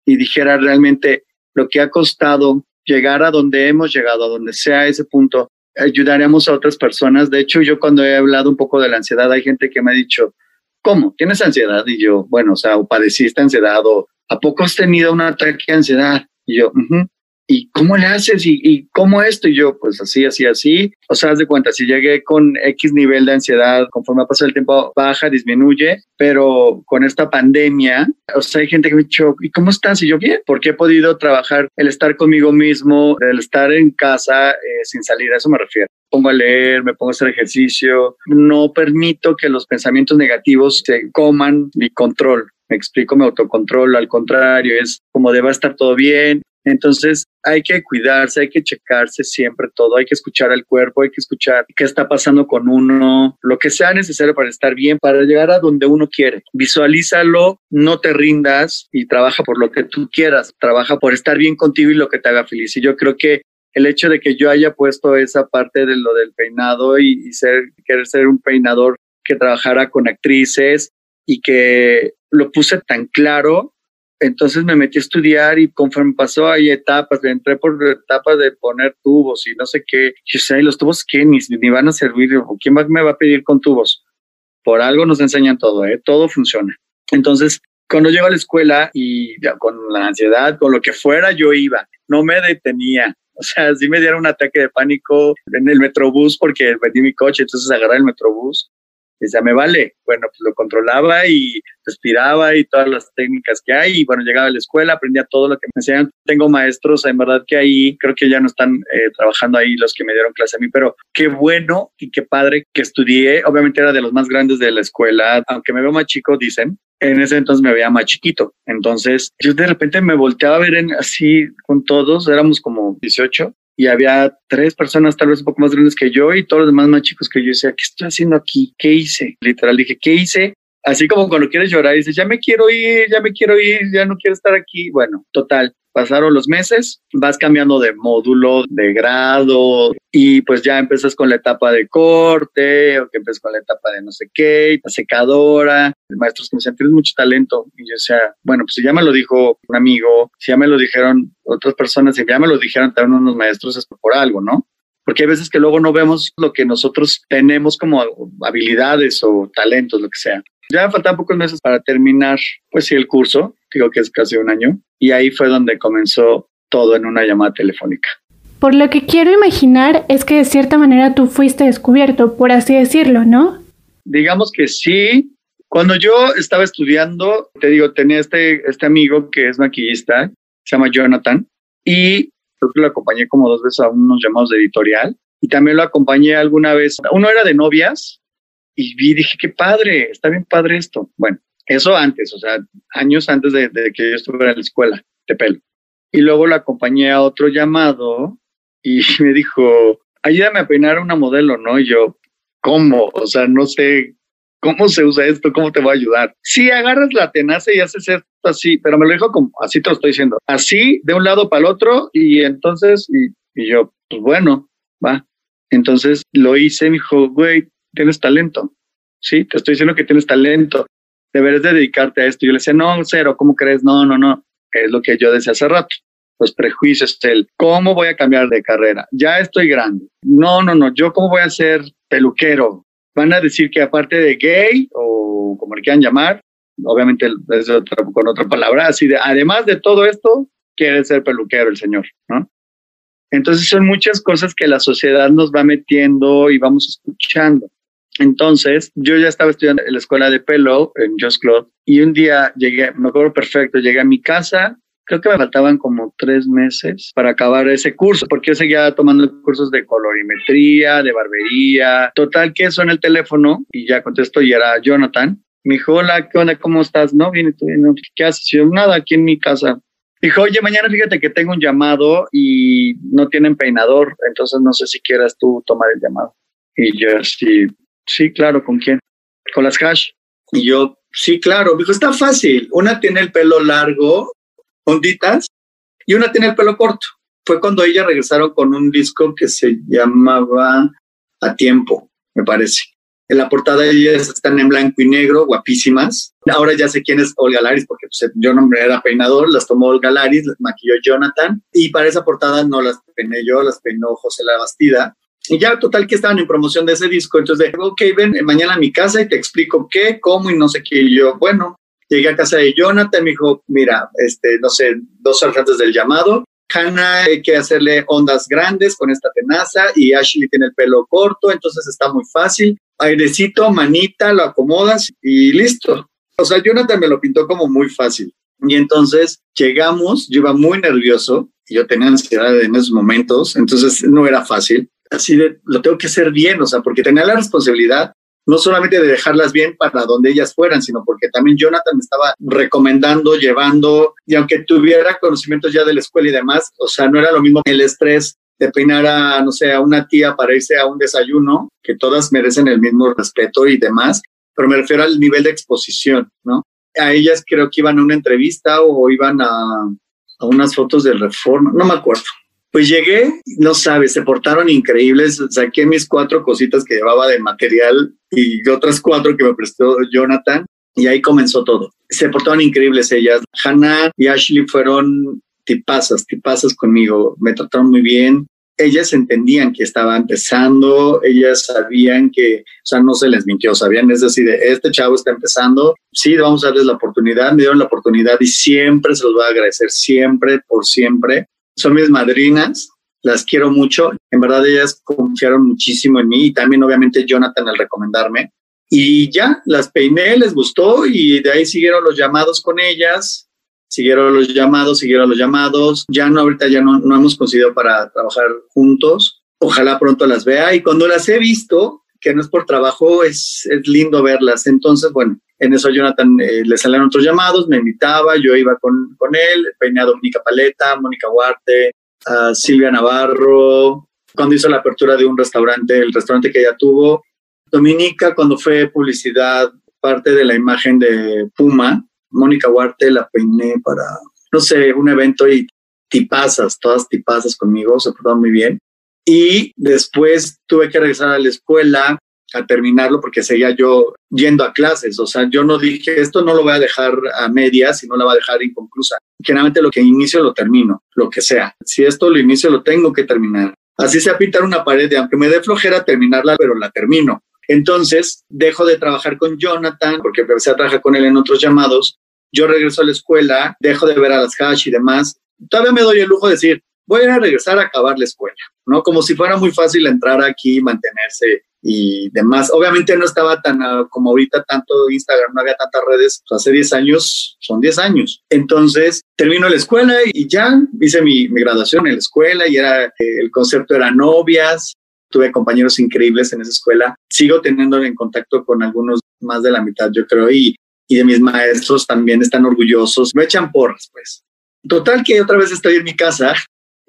Speaker 2: y dijera realmente lo que ha costado llegar a donde hemos llegado, a donde sea ese punto, ayudaremos a otras personas. De hecho, yo cuando he hablado un poco de la ansiedad, hay gente que me ha dicho, ¿cómo? ¿Tienes ansiedad? Y yo, bueno, o sea, o padeciste ansiedad o ¿a poco has tenido un ataque de ansiedad? Y yo, ¿y cómo le haces? ¿Y, cómo esto? Y yo, pues así, así, así. O sea, haz de cuenta, si llegué con X nivel de ansiedad, conforme pasa el tiempo, baja, disminuye, pero con esta pandemia, o sea, hay gente que me ha dicho, ¿y cómo estás? Y yo, bien, porque he podido trabajar el estar conmigo mismo, el estar en casa eh, sin salir, a eso me refiero pongo a leer, me pongo a hacer ejercicio, no permito que los pensamientos negativos se coman mi control. Me explico, me autocontrolo, al contrario, es como deba estar todo bien, entonces hay que cuidarse, hay que checarse siempre todo, hay que escuchar al cuerpo, hay que escuchar qué está pasando con uno, lo que sea necesario para estar bien, para llegar a donde uno quiere. Visualízalo, no te rindas y trabaja por lo que tú quieras, trabaja por estar bien contigo y lo que te haga feliz. Y yo creo que el hecho de que yo haya puesto esa parte de lo del peinado y, querer ser un peinador que trabajara con actrices y que lo puse tan claro, entonces me metí a estudiar y conforme pasó hay etapas, entré por etapas de poner tubos y no sé qué. Yo sé, los tubos qué? Ni, ni van a servir. ¿Quién me va a pedir con tubos? Por algo nos enseñan todo, ¿eh? Todo funciona. Entonces, cuando llego a la escuela y ya, con la ansiedad, con lo que fuera, yo iba. No me detenía. O sea, sí me dieron un ataque de pánico en el metrobús porque vendí mi coche, entonces agarré el metrobús decía, me vale. Bueno, pues lo controlaba y respiraba y todas las técnicas que hay. Y bueno, llegaba a la escuela, aprendía todo lo que me enseñan. Tengo maestros, en verdad que ahí, creo que ya no están eh, trabajando ahí los que me dieron clase a mí, pero qué bueno y qué padre que estudié. Obviamente era de los más grandes de la escuela, aunque me veo más chico, dicen. En ese entonces me veía más chiquito. Entonces yo de repente me volteaba a ver en, así con todos, éramos como 18 y había tres personas tal vez un poco más grandes que yo y todos los demás más chicos que yo decía, ¿qué estoy haciendo aquí? ¿Qué hice? Literal dije, ¿qué hice? Así como cuando quieres llorar y dices, ya me quiero ir, ya me quiero ir, ya no quiero estar aquí. Bueno, total, pasaron los meses, vas cambiando de módulo, de grado, y pues ya empiezas con la etapa de corte, o que empiezas con la etapa de no sé qué, la secadora, maestros que me decían, tienes mucho talento. Y yo decía, bueno, pues si ya me lo dijo un amigo, si ya me lo dijeron otras personas, si ya me lo dijeron también unos maestros, es por algo, ¿no? Porque hay veces que luego no vemos lo que nosotros tenemos como habilidades o talentos, lo que sea. Ya faltaban pocos meses para terminar, pues sí, el curso, digo que es casi un año, y ahí fue donde comenzó todo en una llamada telefónica.
Speaker 1: Por lo que quiero imaginar es que de cierta manera tú fuiste descubierto, por así decirlo, ¿no?
Speaker 2: Digamos que sí. Cuando yo estaba estudiando, te digo, tenía este, este amigo que es maquillista, se llama Jonathan, y creo que lo acompañé como dos veces a unos llamados de editorial, y también lo acompañé alguna vez. Uno era de novias, y vi, dije, qué padre, está bien padre esto. Bueno, eso antes, o sea, años antes de, de que yo estuviera en la escuela de pelo. Y luego lo acompañé a otro llamado y *laughs* me dijo, ayúdame a peinar una modelo, ¿no? Y yo, ¿cómo? O sea, no sé cómo se usa esto, cómo te va a ayudar. Sí, agarras la tenaza y haces esto así, pero me lo dijo como, así te lo estoy diciendo, así, de un lado para el otro, y entonces, y, y yo, pues bueno, va. Entonces lo hice, me dijo, güey, tienes talento. Sí, te estoy diciendo que tienes talento. Deberes de dedicarte a esto. Yo le decía, no, cero, ¿cómo crees? No, no, no. Es lo que yo decía hace rato los prejuicios, el cómo voy a cambiar de carrera. Ya estoy grande. No, no, no. Yo cómo voy a ser peluquero. Van a decir que aparte de gay o como le quieran llamar, obviamente es otra, con otra palabra, así de, además de todo esto, quiere ser peluquero el señor, ¿no? Entonces son muchas cosas que la sociedad nos va metiendo y vamos escuchando. Entonces, yo ya estaba estudiando en la escuela de pelo en Just Club y un día llegué, me acuerdo perfecto, llegué a mi casa creo que me faltaban como tres meses para acabar ese curso, porque yo seguía tomando cursos de colorimetría, de barbería, total que en el teléfono y ya contesto y era Jonathan. Me dijo, hola, ¿qué? ¿Cómo estás? No, bien, tú, ¿qué haces? Yo, nada, aquí en mi casa. Dijo, oye, mañana fíjate que tengo un llamado y no tienen peinador, entonces no sé si quieras tú tomar el llamado. Y yo, sí, sí, claro, ¿con quién? Con las hash. Y yo, sí, claro. Dijo, está fácil. Una tiene el pelo largo onditas y una tiene el pelo corto. Fue cuando ellas regresaron con un disco que se llamaba A Tiempo, me parece. En la portada ellas están en blanco y negro, guapísimas. Ahora ya sé quién es Olga Laris, porque pues, yo no era peinador, las tomó Olga Laris, las maquilló Jonathan, y para esa portada no las peiné yo, las peinó José La Bastida. Y ya total que estaban en promoción de ese disco, entonces dije, ok, ven mañana a mi casa y te explico qué, cómo y no sé qué. Y yo, bueno, Llegué a casa de Jonathan, me dijo, mira, este, no sé, dos horas antes del llamado, Hannah hay que hacerle ondas grandes con esta tenaza y Ashley tiene el pelo corto, entonces está muy fácil. Airecito, manita, lo acomodas y listo. O sea, Jonathan me lo pintó como muy fácil. Y entonces llegamos, yo iba muy nervioso yo tenía ansiedad en esos momentos, entonces no era fácil. Así de, lo tengo que hacer bien, o sea, porque tenía la responsabilidad no solamente de dejarlas bien para donde ellas fueran, sino porque también Jonathan me estaba recomendando, llevando, y aunque tuviera conocimientos ya de la escuela y demás, o sea, no era lo mismo el estrés de peinar a, no sé, a una tía para irse a un desayuno, que todas merecen el mismo respeto y demás, pero me refiero al nivel de exposición, ¿no? A ellas creo que iban a una entrevista o iban a, a unas fotos de reforma, no me acuerdo, pues llegué, no sabes, se portaron increíbles. Saqué mis cuatro cositas que llevaba de material y otras cuatro que me prestó Jonathan y ahí comenzó todo. Se portaron increíbles ellas. Hannah y Ashley fueron tipazas, tipazas conmigo. Me trataron muy bien. Ellas entendían que estaba empezando, ellas sabían que, o sea, no se les mintió, sabían, es decir, este chavo está empezando, sí, vamos a darles la oportunidad, me dieron la oportunidad y siempre se los voy a agradecer, siempre, por siempre son mis madrinas, las quiero mucho. En verdad ellas confiaron muchísimo en mí y también obviamente Jonathan al recomendarme. Y ya, las peiné, les gustó y de ahí siguieron los llamados con ellas, siguieron los llamados, siguieron los llamados. Ya no, ahorita ya no, no hemos conseguido para trabajar juntos. Ojalá pronto las vea y cuando las he visto, que no es por trabajo, es, es lindo verlas. Entonces, bueno, en eso Jonathan eh, le salieron otros llamados, me invitaba, yo iba con, con él, venía Dominica Paleta, Mónica Huarte, Silvia Navarro, cuando hizo la apertura de un restaurante, el restaurante que ella tuvo. Dominica, cuando fue publicidad, parte de la imagen de Puma, Mónica Huarte la peiné para, no sé, un evento y tipazas, todas tipazas conmigo, se portaron muy bien. Y después tuve que regresar a la escuela a terminarlo porque seguía yo yendo a clases. O sea, yo no dije, esto no lo voy a dejar a medias y no la voy a dejar inconclusa. Generalmente lo que inicio lo termino, lo que sea. Si esto lo inicio, lo tengo que terminar. Así sea pintar una pared, aunque me dé flojera terminarla, pero la termino. Entonces, dejo de trabajar con Jonathan porque empecé a trabajar con él en otros llamados. Yo regreso a la escuela, dejo de ver a las hash y demás. Todavía me doy el lujo de decir, voy a regresar a acabar la escuela, ¿no? Como si fuera muy fácil entrar aquí, mantenerse y demás. Obviamente no estaba tan ah, como ahorita tanto Instagram, no había tantas redes. Pues, hace 10 años, son 10 años. Entonces termino la escuela y ya hice mi, mi graduación en la escuela y era, eh, el concepto era novias. Tuve compañeros increíbles en esa escuela. Sigo teniendo en contacto con algunos más de la mitad, yo creo, y, y de mis maestros también están orgullosos. Me echan porras, pues. Total que otra vez estoy en mi casa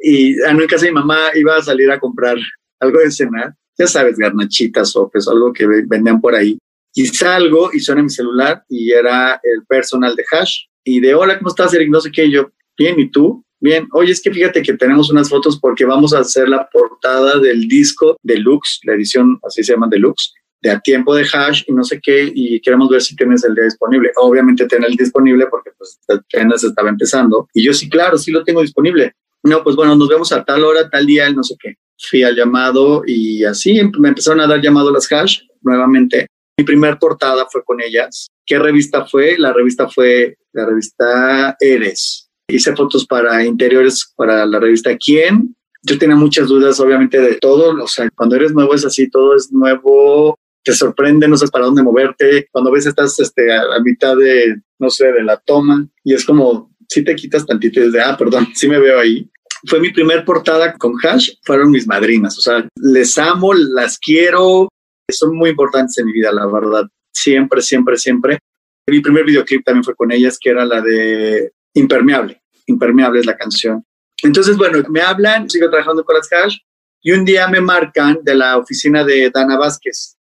Speaker 2: y en casa de mi mamá iba a salir a comprar algo de cenar ya sabes, garnachitas o pues algo que vendían por ahí. Y salgo y suena mi celular y era el personal de Hash. Y de, hola, ¿cómo estás, Eric? No sé qué. yo, bien, ¿y tú? Bien, oye, es que fíjate que tenemos unas fotos porque vamos a hacer la portada del disco Deluxe, la edición así se llama Deluxe, de a tiempo de hash y no sé qué, y queremos ver si tienes el día disponible. Obviamente tener el disponible porque pues apenas estaba empezando. Y yo sí, claro, sí lo tengo disponible. No, pues bueno, nos vemos a tal hora, tal día, no sé qué fui al llamado y así me empezaron a dar llamado las hash nuevamente. Mi primer portada fue con ellas. ¿Qué revista fue? La revista fue la revista Eres. Hice fotos para interiores para la revista Quién. Yo tenía muchas dudas, obviamente, de todo. O sea, cuando eres nuevo es así, todo es nuevo, te sorprende, no sabes para dónde moverte. Cuando ves estás este, a, mitad de, no sé, de la toma y es como, si te quitas tantito y ah, perdón, sí me veo ahí fue mi primer portada con Hash, fueron mis madrinas. O sea, les amo, las quiero, son muy importantes en mi vida, la verdad. Siempre, siempre, siempre. Mi primer videoclip también fue con ellas, que era la de Impermeable. Impermeable es la canción. Entonces, bueno, me hablan, sigo trabajando con las Hash y un día me marcan de la oficina de Dana Vázquez.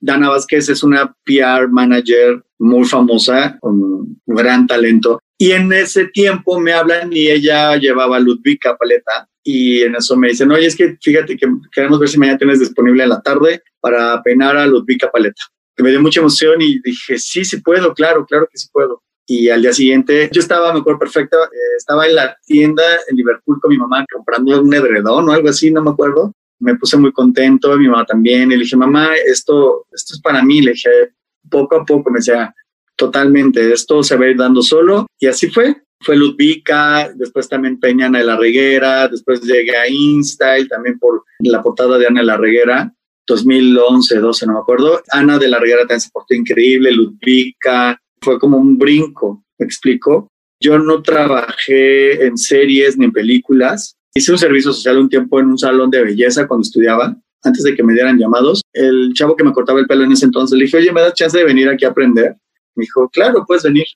Speaker 2: Dana Vázquez es una PR manager muy famosa, con gran talento. Y en ese tiempo me hablan y ella llevaba Ludwika Paleta y en eso me dicen, oye, es que fíjate que queremos ver si mañana tienes disponible en la tarde para peinar a Ludwika Paleta. me dio mucha emoción y dije, sí, sí puedo, claro, claro que sí puedo. Y al día siguiente, yo estaba, me acuerdo perfecto, eh, estaba en la tienda en Liverpool con mi mamá comprando un edredón o algo así, no me acuerdo. Me puse muy contento, mi mamá también. Y le dije, mamá, esto, esto es para mí. Le dije, poco a poco me decía, totalmente, esto se va a ir dando solo. Y así fue. Fue Ludvika, después también Peña Ana de la Reguera, después llegué a InStyle, también por la portada de Ana de la Reguera, 2011, 12, no me acuerdo. Ana de la Reguera también se portó increíble, Ludvika, fue como un brinco, me explico. Yo no trabajé en series ni en películas. Hice un servicio social un tiempo en un salón de belleza cuando estudiaba, antes de que me dieran llamados. El chavo que me cortaba el pelo en ese entonces le dije, oye, ¿me das chance de venir aquí a aprender? Me dijo, claro, puedes venir.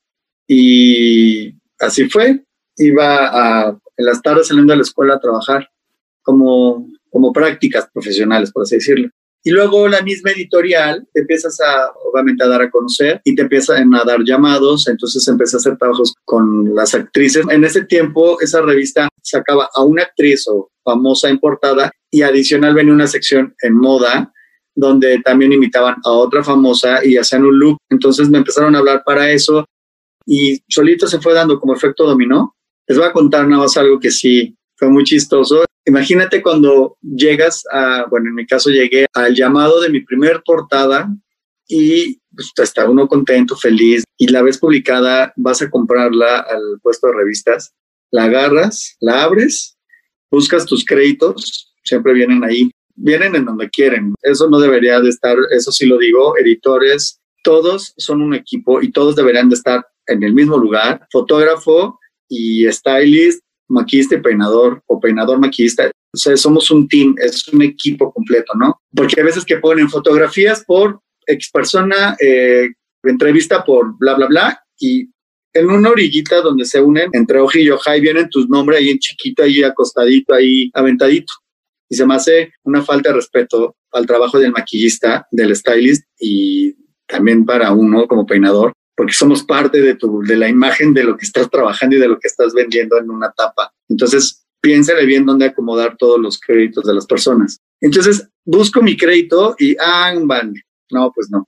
Speaker 2: Y así fue. Iba en las tardes saliendo de la escuela a trabajar como, como prácticas profesionales, por así decirlo. Y luego la misma editorial te empiezas a, obviamente, a dar a conocer y te empiezan a dar llamados. Entonces empecé a hacer trabajos con las actrices. En ese tiempo, esa revista sacaba a una actriz o famosa importada y adicional venía una sección en moda donde también invitaban a otra famosa y hacían un look. Entonces me empezaron a hablar para eso y solito se fue dando como efecto dominó. Les voy a contar nada más algo que sí fue muy chistoso. Imagínate cuando llegas a, bueno, en mi caso llegué al llamado de mi primer portada y pues, está uno contento, feliz y la ves publicada, vas a comprarla al puesto de revistas, la agarras, la abres, buscas tus créditos, siempre vienen ahí vienen en donde quieren. Eso no debería de estar, eso sí lo digo, editores, todos son un equipo y todos deberían de estar en el mismo lugar, fotógrafo y stylist, maquista y peinador o peinador maquista. O sea, somos un team, es un equipo completo, ¿no? Porque hay veces que ponen fotografías por ex persona, eh, entrevista por bla, bla, bla, y en una orillita donde se unen entre hoja y vienen tus nombres ahí en chiquito, ahí acostadito, ahí aventadito y se me hace una falta de respeto al trabajo del maquillista, del stylist y también para uno como peinador, porque somos parte de, tu, de la imagen de lo que estás trabajando y de lo que estás vendiendo en una tapa. Entonces, piénsale bien dónde acomodar todos los créditos de las personas. Entonces, busco mi crédito y, ah, vale. No, pues no.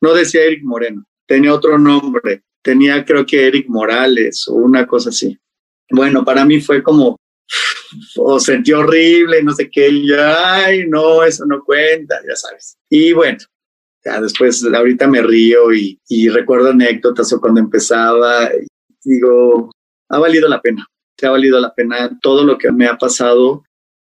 Speaker 2: No decía Eric Moreno, tenía otro nombre. Tenía, creo que Eric Morales o una cosa así. Bueno, para mí fue como, o sentí horrible, no sé qué, y yo, ay, no, eso no cuenta, ya sabes. Y bueno, Ya después, ahorita me río y, y recuerdo anécdotas o cuando empezaba, digo, ha valido la pena, te ha valido la pena todo lo que me ha pasado.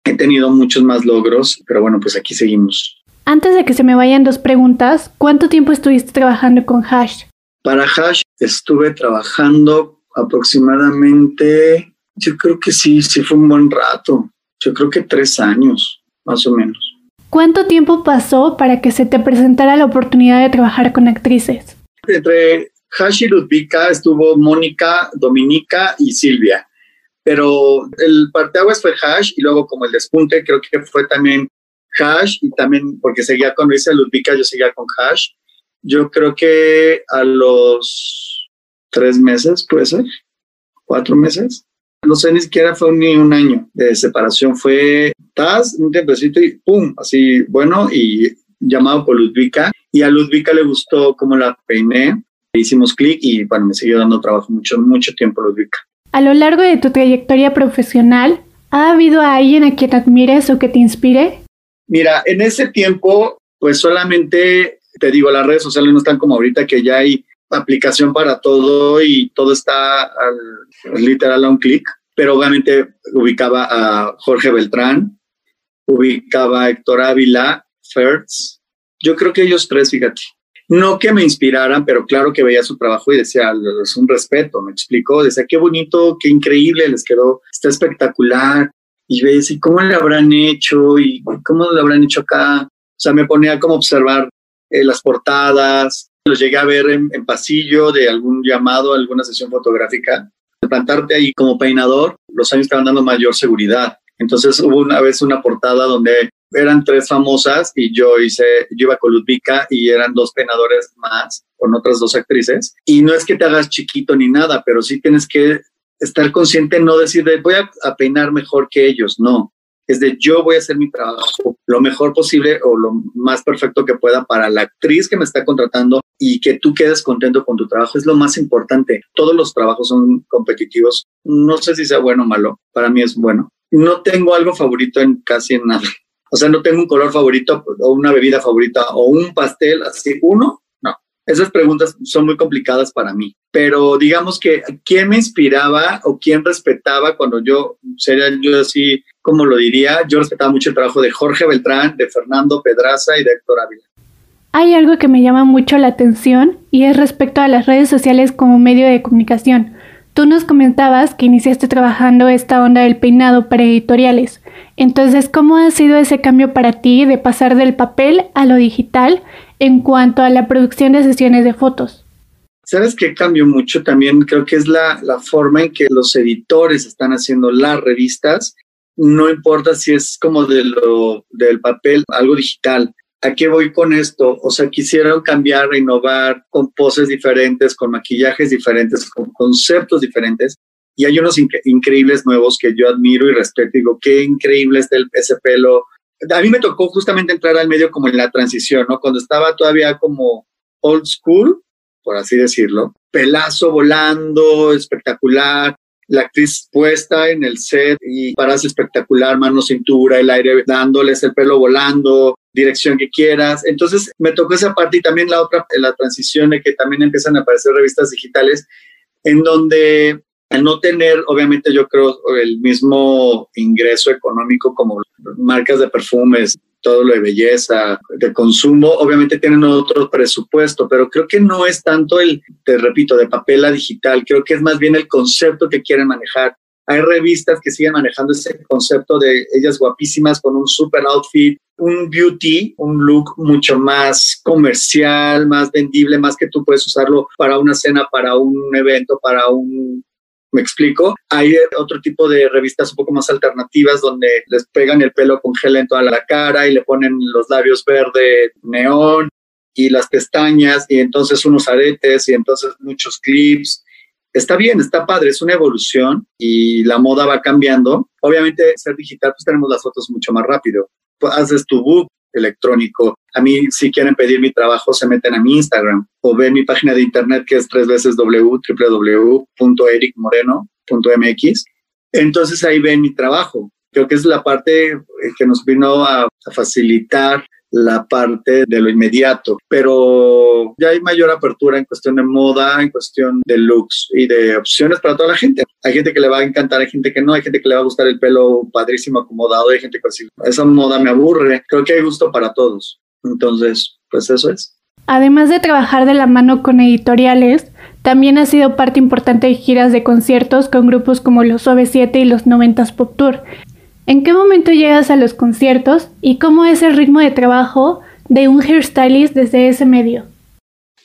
Speaker 2: He tenido muchos más logros, pero bueno, pues aquí seguimos.
Speaker 1: Antes de que se me vayan dos preguntas, ¿cuánto tiempo estuviste trabajando con Hash?
Speaker 2: Para Hash estuve trabajando aproximadamente, yo creo que sí, sí fue un buen rato. Yo creo que tres años, más o menos.
Speaker 1: ¿Cuánto tiempo pasó para que se te presentara la oportunidad de trabajar con actrices?
Speaker 2: Entre Hash y Ludvika estuvo Mónica, Dominica y Silvia. Pero el parteaguas fue Hash y luego como el despunte creo que fue también Hash y también porque seguía con Luisa Ludvika, yo seguía con Hash. Yo creo que a los tres meses, puede ser, cuatro meses, no sé, ni siquiera fue ni un año de separación, fue Taz, un tiempecito y pum, así, bueno, y llamado por Ludvika. Y a Ludvika le gustó cómo la peiné, hicimos clic y bueno, me siguió dando trabajo mucho, mucho tiempo Ludvika.
Speaker 1: A lo largo de tu trayectoria profesional, ¿ha habido a alguien a quien admires o que te inspire?
Speaker 2: Mira, en ese tiempo, pues solamente, te digo, las redes sociales no están como ahorita que ya hay aplicación para todo y todo está al, literal a un clic, pero obviamente ubicaba a Jorge Beltrán, ubicaba a Héctor Ávila, Fertz. Yo creo que ellos tres, fíjate, no que me inspiraran, pero claro que veía su trabajo y decía, es un respeto, me explicó, decía, qué bonito, qué increíble, les quedó, está espectacular. Y ves, ¿y cómo le habrán hecho? ¿Y cómo lo habrán hecho acá? O sea, me ponía como observar eh, las portadas, los llegué a ver en, pasillo de algún llamado, alguna sesión fotográfica. Plantarte ahí como peinador, los años estaban dando mayor seguridad. Entonces hubo una vez una portada donde eran tres famosas y yo hice, yo iba con Ludvika y eran dos peinadores más con otras dos actrices. Y no es que te hagas chiquito ni nada, pero sí tienes que estar consciente, no decir de voy a peinar mejor que ellos, no es de yo voy a hacer mi trabajo lo mejor posible o lo más perfecto que pueda para la actriz que me está contratando y que tú quedes contento con tu trabajo es lo más importante. Todos los trabajos son competitivos. No sé si sea bueno o malo, para mí es bueno. No tengo algo favorito en casi nada. O sea, no tengo un color favorito o una bebida favorita o un pastel, así, uno, esas preguntas son muy complicadas para mí, pero digamos que quién me inspiraba o quién respetaba cuando yo, sería yo así, como lo diría, yo respetaba mucho el trabajo de Jorge Beltrán, de Fernando Pedraza y de Héctor Ávila.
Speaker 1: Hay algo que me llama mucho la atención y es respecto a las redes sociales como medio de comunicación. Tú nos comentabas que iniciaste trabajando esta onda del peinado para editoriales. Entonces, ¿cómo ha sido ese cambio para ti de pasar del papel a lo digital en cuanto a la producción de sesiones de fotos?
Speaker 2: ¿Sabes qué cambió mucho? También creo que es la, la forma en que los editores están haciendo las revistas. No importa si es como de lo, del papel, algo digital. ¿A qué voy con esto? O sea, quisieron cambiar, innovar con poses diferentes, con maquillajes diferentes, con conceptos diferentes. Y hay unos increíbles nuevos que yo admiro y respeto. Digo, qué increíble está el, ese pelo a mí me tocó justamente entrar al medio como en la transición, ¿no? Cuando estaba todavía como old school, por así decirlo, pelazo volando, espectacular, la actriz puesta en el set y paras espectacular, mano, cintura, el aire dándoles el pelo volando, dirección que quieras. Entonces me tocó esa parte y también la otra, la transición de que también empiezan a aparecer revistas digitales en donde al no tener, obviamente yo creo, el mismo ingreso económico como marcas de perfumes, todo lo de belleza, de consumo, obviamente tienen otro presupuesto, pero creo que no es tanto el, te repito, de papel a digital, creo que es más bien el concepto que quieren manejar. Hay revistas que siguen manejando ese concepto de ellas guapísimas con un super outfit, un beauty, un look mucho más comercial, más vendible, más que tú puedes usarlo para una cena, para un evento, para un ¿Me explico? Hay otro tipo de revistas un poco más alternativas donde les pegan el pelo con en toda la cara y le ponen los labios verde neón y las pestañas y entonces unos aretes y entonces muchos clips. Está bien, está padre, es una evolución y la moda va cambiando. Obviamente, ser digital, pues tenemos las fotos mucho más rápido. Pues, haces tu book, electrónico. A mí, si quieren pedir mi trabajo, se meten a mi Instagram o ven mi página de internet que es tres veces www.ericmoreno.mx. Entonces ahí ven mi trabajo. Creo que es la parte que nos vino a, facilitar la parte de lo inmediato, pero ya hay mayor apertura en cuestión de moda, en cuestión de looks y de opciones para toda la gente. Hay gente que le va a encantar, hay gente que no, hay gente que le va a gustar el pelo padrísimo acomodado, hay gente que así, esa moda me aburre. Creo que hay gusto para todos. Entonces, pues eso es.
Speaker 1: Además de trabajar de la mano con editoriales, también ha sido parte importante de giras de conciertos con grupos como los OV7 y los 90s Pop Tour. ¿En qué momento llegas a los conciertos y cómo es el ritmo de trabajo de un hairstylist desde ese medio?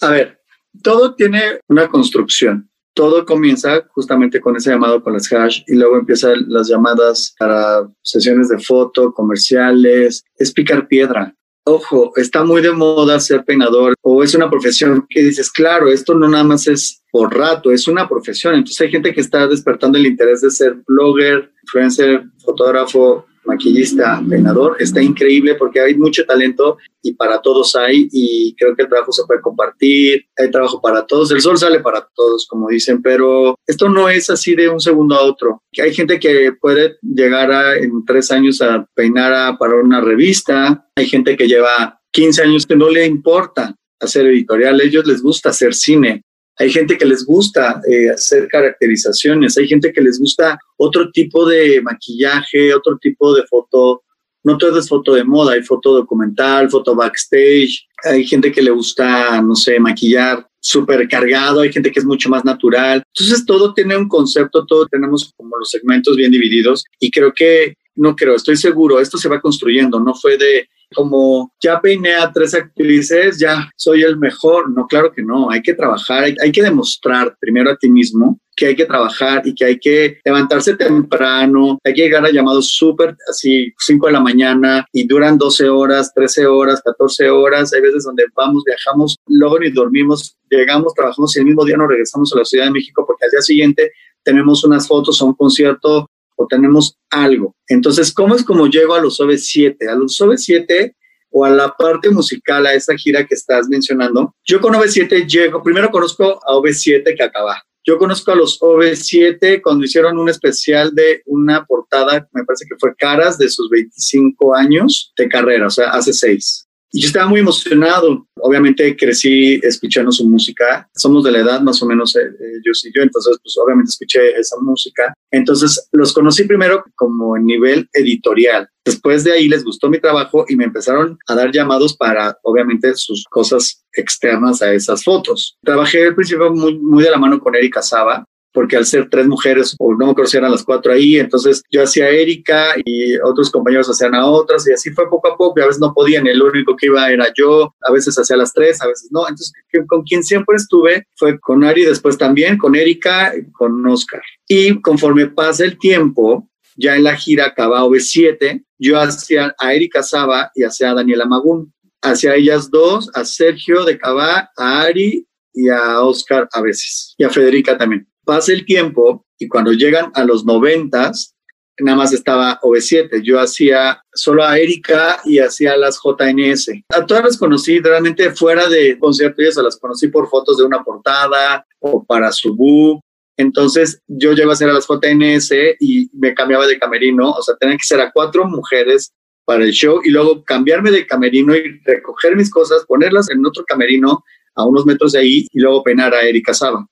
Speaker 2: A ver, todo tiene una construcción. Todo comienza justamente con ese llamado con las hash y luego empiezan las llamadas para sesiones de foto, comerciales, es picar piedra ojo, está muy de moda ser peinador o es una profesión que dices, claro, esto no nada más es por rato, es una profesión. Entonces hay gente que está despertando el interés de ser blogger, influencer, fotógrafo, maquillista, peinador, está increíble porque hay mucho talento y para todos hay y creo que el trabajo se puede compartir, hay trabajo para todos, el sol sale para todos, como dicen, pero esto no es así de un segundo a otro. Hay gente que puede llegar en tres años a peinar para una revista, hay gente que lleva 15 años que no le importa hacer editorial, a ellos les gusta hacer cine, hay gente que les gusta eh, hacer caracterizaciones, hay gente que les gusta otro tipo de maquillaje, otro tipo de foto. No todo es foto de moda, hay foto documental, foto backstage, hay gente que le gusta, no sé, maquillar súper cargado, hay gente que es mucho más natural. Entonces todo tiene un concepto, todo tenemos como los segmentos bien divididos y creo que, no creo, estoy seguro, esto se va construyendo, no fue de como ya peiné a tres actrices, ya soy el mejor. No, claro que no, hay que trabajar, hay, que demostrar primero a ti mismo que hay que trabajar y que hay que levantarse temprano, hay que llegar a llamados súper así 5 de la mañana y duran 12 horas, 13 horas, 14 horas, hay veces donde vamos, viajamos, luego ni dormimos, llegamos, trabajamos y el mismo día nos regresamos a la Ciudad de México porque al día siguiente tenemos unas fotos a un concierto o tenemos algo. Entonces, ¿cómo es como llego a los OV7? A los OV7 o a la parte musical, a esa gira que estás mencionando. Yo con OV7 llego, primero conozco a OV7 que acaba. Yo conozco a los OV7 cuando hicieron un especial de una portada, me parece que fue Caras, de sus 25 años de carrera, o sea, hace seis. Y yo estaba muy emocionado. Obviamente crecí escuchando su música. Somos de la edad más o menos eh, eh, yo y yo, entonces pues obviamente escuché esa música. Entonces los conocí primero como en nivel editorial. Después de ahí les gustó mi trabajo y me empezaron a dar llamados para obviamente sus cosas externas a esas fotos. Trabajé al principio muy, muy de la mano con Erika Saba, porque al ser tres mujeres, o no me acuerdo si eran las cuatro ahí, entonces yo hacía Erika y otros compañeros hacían a otras y así fue poco a poco y a veces no podían, el único que iba era yo, a veces hacía las tres, a veces no, entonces con quien siempre estuve fue con Ari, después también con Erika, con Oscar. Y conforme pasa el tiempo, ya en la gira Caba V7, yo hacía a Erika Saba y hacía a Daniela Magún. Hacia ellas dos, a Sergio de Caba, a Ari y a Oscar a veces, y a Federica también pasa el tiempo y cuando llegan a los noventas, nada más estaba OV7. Yo hacía solo a Erika y hacía las JNS. A todas las conocí realmente fuera de concierto y eso, las conocí por fotos de una portada o para su book. Entonces yo llego a hacer a las JNS y me cambiaba de camerino, o sea, tenía que ser a cuatro mujeres para el show y luego cambiarme de camerino y recoger mis cosas, ponerlas en otro camerino a unos metros de ahí y luego peinar a Erika Saba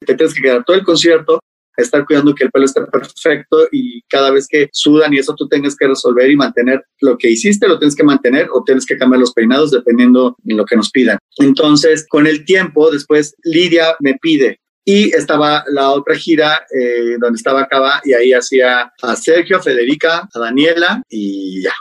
Speaker 2: te tienes que quedar todo el concierto a estar cuidando que el pelo esté perfecto y cada vez que sudan y eso tú tengas que resolver y mantener lo que hiciste, lo tienes que mantener o tienes que cambiar los peinados dependiendo de lo que nos pidan. Entonces, con el tiempo, después Lidia me pide, y estaba la otra gira eh, donde estaba Cava y ahí hacía a Sergio, a Federica, a Daniela y ya.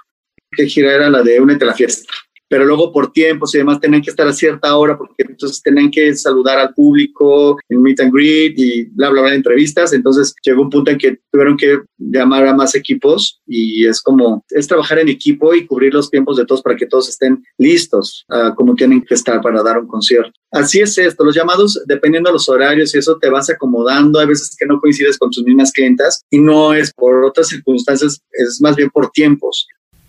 Speaker 2: ¿Qué gira era la de Únete a la fiesta? Pero luego por tiempos y demás tenían que estar a cierta hora porque entonces tenían que saludar al público en meet and greet y bla, bla, bla, entrevistas. Entonces llegó un punto en que tuvieron que llamar a más equipos y es como, es trabajar en equipo y cubrir los tiempos de todos para que todos estén listos uh, como tienen que estar para dar un concierto. Así es esto, los llamados, dependiendo de los horarios y eso te vas acomodando, hay veces que no coincides con tus mismas clientas y no es por otras circunstancias, es más bien por tiempos.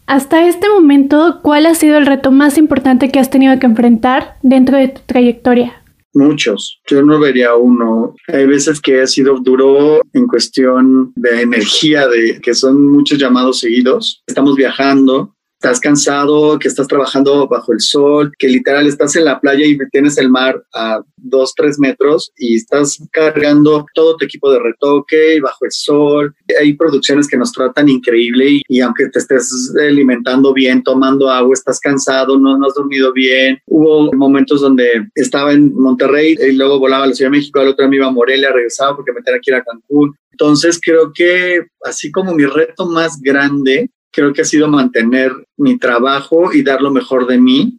Speaker 1: Hasta este momento, ¿cuál ha sido el reto más importante que has tenido que enfrentar dentro de tu trayectoria?
Speaker 2: Muchos, yo no vería uno. Hay veces que ha sido duro en cuestión de energía, de que son muchos llamados seguidos. Estamos viajando, estás cansado, que estás trabajando bajo el sol, que literal estás en la playa y tienes el mar a dos, tres metros y estás cargando todo tu equipo de retoque bajo el sol. Hay producciones que nos tratan increíble y, aunque te estés alimentando bien, tomando agua, estás cansado, no, no has dormido bien. Hubo momentos donde estaba en Monterrey y luego volaba a la Ciudad de México, al otro día me iba a Morelia, regresaba porque me tenía que ir a Cancún. Entonces creo que así como mi reto más grande creo que ha sido mantener mi trabajo y dar lo mejor de mí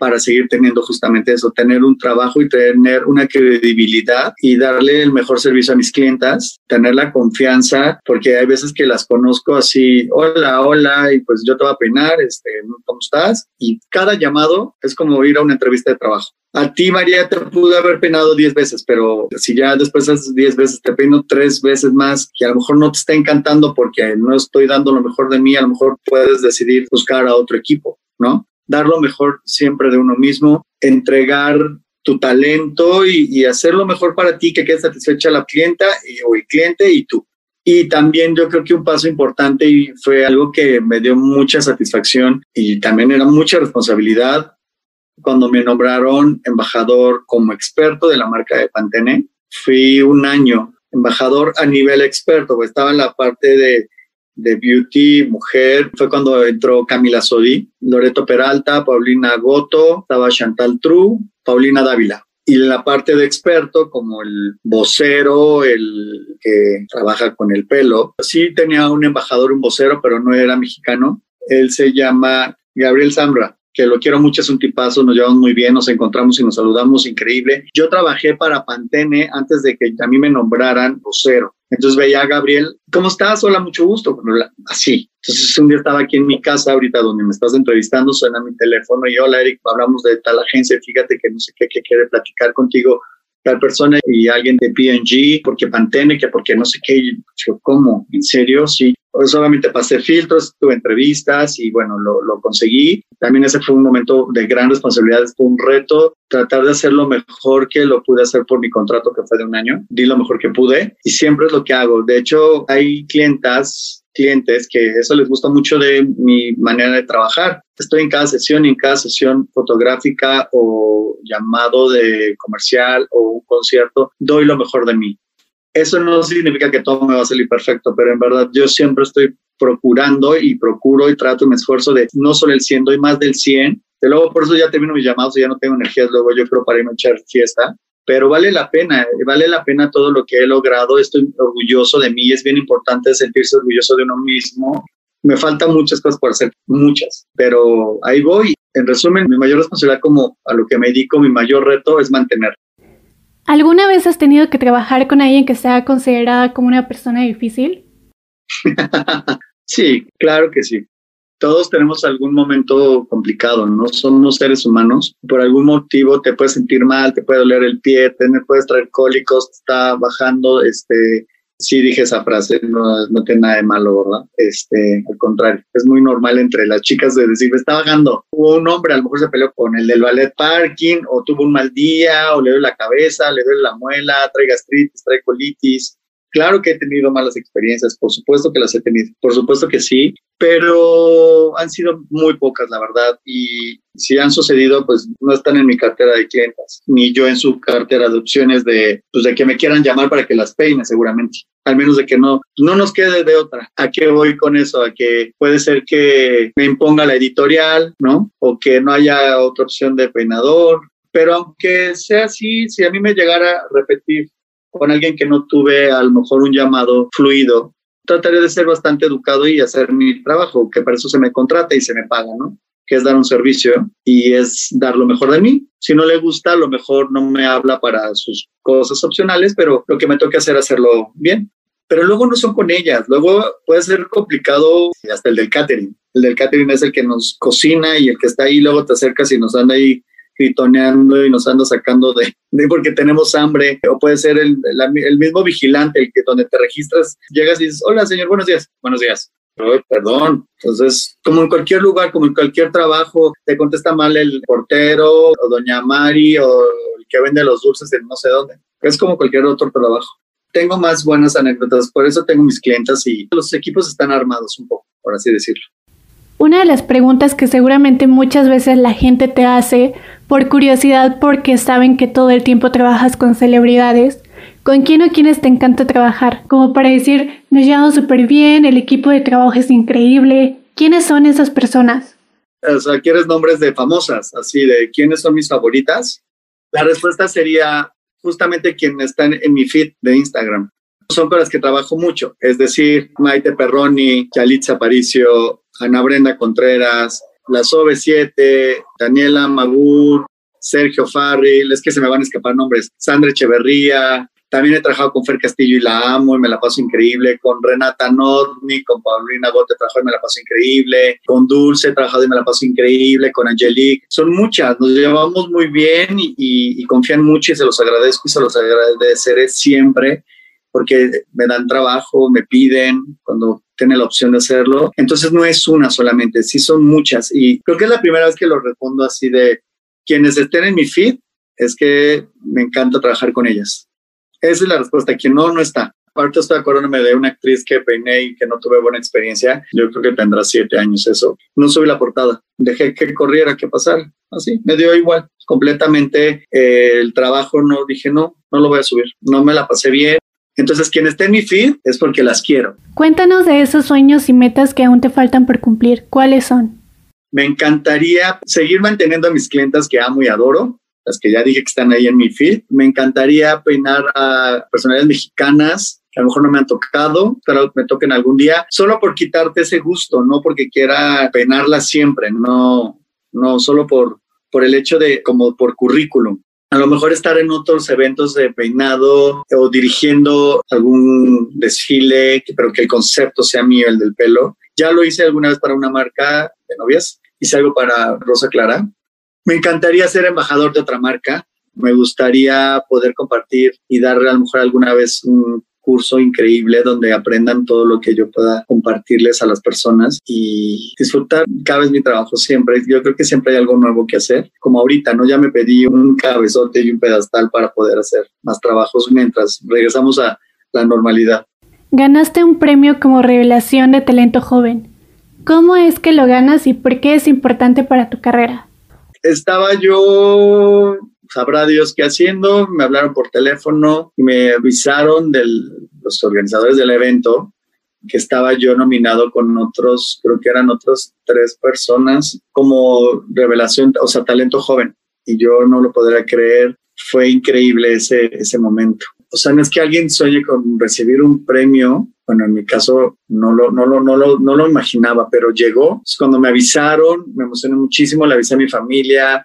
Speaker 2: para seguir teniendo justamente eso, tener un trabajo y tener una credibilidad y darle el mejor servicio a mis clientas, tener la confianza, porque hay veces que las conozco así, hola, hola, y pues yo te voy a peinar, este, ¿cómo estás? Y cada llamado es como ir a una entrevista de trabajo. A ti, María, te pude haber peinado 10 veces, pero si ya después de esas 10 veces te peino tres veces más, y a lo mejor no te está encantando porque no estoy dando lo mejor de mí, a lo mejor puedes decidir buscar a otro equipo, ¿no? Dar lo mejor siempre de uno mismo, entregar tu talento y, hacer lo mejor para ti, que quede satisfecha la clienta o el cliente y tú. Y también yo creo que un paso importante y fue algo que me dio mucha satisfacción y también era mucha responsabilidad cuando me nombraron embajador como experto de la marca de Pantene. Fui un año embajador a nivel experto, estaba en la parte de de beauty, mujer, fue cuando entró Camila Sodi, Loreto Peralta, Paulina Goto, estaba Chantal True, Paulina Dávila. Y en la parte de experto, como el vocero, el que trabaja con el pelo, sí tenía un embajador, un vocero, pero no era mexicano. Él se llama Gabriel Zambra que lo quiero mucho, es un tipazo, nos llevamos muy bien, nos encontramos y nos saludamos increíble. Yo trabajé para Pantene antes de que a mí me nombraran vocero. Entonces veía a Gabriel, ¿cómo estás? Hola, mucho gusto. Así. Entonces un día estaba aquí en mi casa, ahorita donde me estás entrevistando, suena mi teléfono y hola, Eric, hablamos de tal agencia, fíjate que no sé qué, qué quiere platicar contigo tal persona y alguien de P&G, porque Pantene, que porque no sé qué. Yo, ¿cómo? ¿En serio? Sí. Pues solamente pasé filtros, tuve entrevistas y bueno, lo, lo, conseguí. También ese fue un momento de gran responsabilidad, fue un reto tratar de hacer lo mejor que lo pude hacer por mi contrato que fue de un año. Di lo mejor que pude y siempre es lo que hago. De hecho, hay clientas clientes que eso les gusta mucho de mi manera de trabajar. Estoy en cada sesión y en cada sesión fotográfica o llamado de comercial o un concierto, doy lo mejor de mí. Eso no significa que todo me va a salir perfecto, pero en verdad yo siempre estoy procurando y procuro y trato y me esfuerzo de no solo el 100, doy más del 100. De luego por eso ya termino mis llamados y ya no tengo energías, luego yo creo para irme a echar fiesta pero vale la pena, vale la pena todo lo que he logrado, estoy orgulloso de mí, es bien importante sentirse orgulloso de uno mismo. Me faltan muchas cosas por hacer, muchas, pero ahí voy. En resumen, mi mayor responsabilidad como a lo que me dedico, mi mayor reto es mantener.
Speaker 1: ¿Alguna vez has tenido que trabajar con alguien que sea considerada como una persona difícil? *laughs*
Speaker 2: sí, claro que sí todos tenemos algún momento complicado, ¿no? Somos seres humanos. Por algún motivo te puedes sentir mal, te puede doler el pie, te puedes traer cólicos, te está bajando, este, sí dije esa frase, no, no tiene nada de malo, ¿verdad? Este, al contrario, es muy normal entre las chicas de decir, me está bajando. Hubo un hombre, a lo mejor se peleó con el del ballet parking, o tuvo un mal día, o le duele la cabeza, le duele la muela, trae gastritis, trae colitis, Claro que he tenido malas experiencias, por supuesto que las he tenido, por supuesto que sí, pero han sido muy pocas, la verdad, y si han sucedido, pues no están en mi cartera de clientes, ni yo en su cartera de opciones de, pues, de que me quieran llamar para que las peine, seguramente. Al menos de que no, no nos quede de otra. ¿A qué voy con eso? A que puede ser que me imponga la editorial, ¿no? O que no haya otra opción de peinador. Pero aunque sea así, si a mí me llegara a repetir con alguien que no tuve a lo mejor un llamado fluido, trataré de ser bastante educado y hacer mi trabajo, que para eso se me contrata y se me paga, ¿no? Que es dar un servicio y es dar lo mejor de mí. Si no le gusta, a lo mejor no me habla para sus cosas opcionales, pero lo que me toca hacer hacerlo bien. Pero luego no son con ellas, luego puede ser complicado hasta el del catering. El del catering es el que nos cocina y el que está ahí, luego te acercas y nos anda ahí gritoneando y nos anda sacando de, porque tenemos hambre, o puede ser el, el, mismo vigilante, el que donde te registras, llegas y dices, hola señor, buenos días, buenos días. perdón. Entonces, como en cualquier lugar, como en cualquier trabajo, te contesta mal el portero, o doña Mari, o el que vende los dulces en no sé dónde. Es como cualquier otro trabajo. Tengo más buenas anécdotas, por eso tengo mis clientes y los equipos están armados un poco, por así decirlo.
Speaker 1: Una de las preguntas que seguramente muchas veces la gente te hace por curiosidad porque saben que todo el tiempo trabajas con celebridades, ¿con quién o quiénes te encanta trabajar? Como para decir, nos llevamos súper bien, el equipo de trabajo es increíble. ¿Quiénes son esas personas?
Speaker 2: O sea, ¿quieres nombres de famosas? Así de quiénes son mis favoritas. La respuesta sería justamente quienes están en mi feed de Instagram. Son con las que trabajo mucho, es decir, Maite Perroni, Chalitza Aparicio, Ana Brenda Contreras, la SOBE 7, Daniela Magur, Sergio Farril, es que se me van a escapar nombres, Sandra Echeverría, también he trabajado con Fer Castillo y la amo y me la paso increíble, con Renata Nordni, con Paulina Gote he y me la paso increíble, con Dulce he trabajado y me la paso increíble, con Angelique, son muchas, nos llevamos muy bien y, y confían mucho y se los agradezco y se los agradeceré siempre porque me dan trabajo, me piden cuando tienen la opción de hacerlo. Entonces no es una solamente, sí son muchas. Y creo que es la primera vez que lo respondo así de quienes estén en mi feed, es que me encanta trabajar con ellas. Esa es la respuesta. Quien no, no está. Aparte estoy acordándome de una actriz que peiné y que no tuve buena experiencia. Yo creo que tendrá siete años eso. No subí la portada. Dejé que corriera, que pasara. Así, me dio igual. Completamente eh, el trabajo, no dije, no, no lo voy a subir. No me la pasé bien. Entonces, quien esté en mi feed es porque las quiero.
Speaker 1: Cuéntanos de esos sueños y metas que aún te faltan por cumplir. ¿Cuáles son?
Speaker 2: Me encantaría seguir manteniendo a mis clientas que amo y adoro, las que ya dije que están ahí en mi feed. Me encantaría peinar a personalidades mexicanas que a lo mejor no me han tocado, pero me toquen algún día, solo por quitarte ese gusto, no porque quiera peinarlas siempre, no, no, solo por, por el hecho de como por currículum a lo mejor estar en otros eventos de peinado o dirigiendo algún desfile, pero que el concepto sea mío, el del pelo. Ya lo hice alguna vez para una marca de novias, hice algo para Rosa Clara. Me encantaría ser embajador de otra marca. Me gustaría poder compartir y darle a lo mejor alguna vez un curso increíble donde aprendan todo lo que yo pueda compartirles a las personas y disfrutar cada vez mi trabajo siempre. Yo creo que siempre hay algo nuevo que hacer. Como ahorita, ¿no? Ya me pedí un cabezote y un pedestal para poder hacer más trabajos mientras regresamos a la normalidad.
Speaker 1: Ganaste un premio como revelación de talento joven. ¿Cómo es que lo ganas y por qué es importante para tu carrera?
Speaker 2: Estaba yo sabrá Dios qué haciendo, me hablaron por teléfono me avisaron de los organizadores del evento que estaba yo nominado con otros, creo que eran otros tres personas como revelación, o sea, talento joven. Y yo no lo podría creer, fue increíble ese, ese momento. O sea, no es que alguien sueñe con recibir un premio, bueno, en mi caso no lo, no lo, no lo, no lo imaginaba, pero llegó. Cuando me avisaron, me emocioné muchísimo, le avisé a mi familia,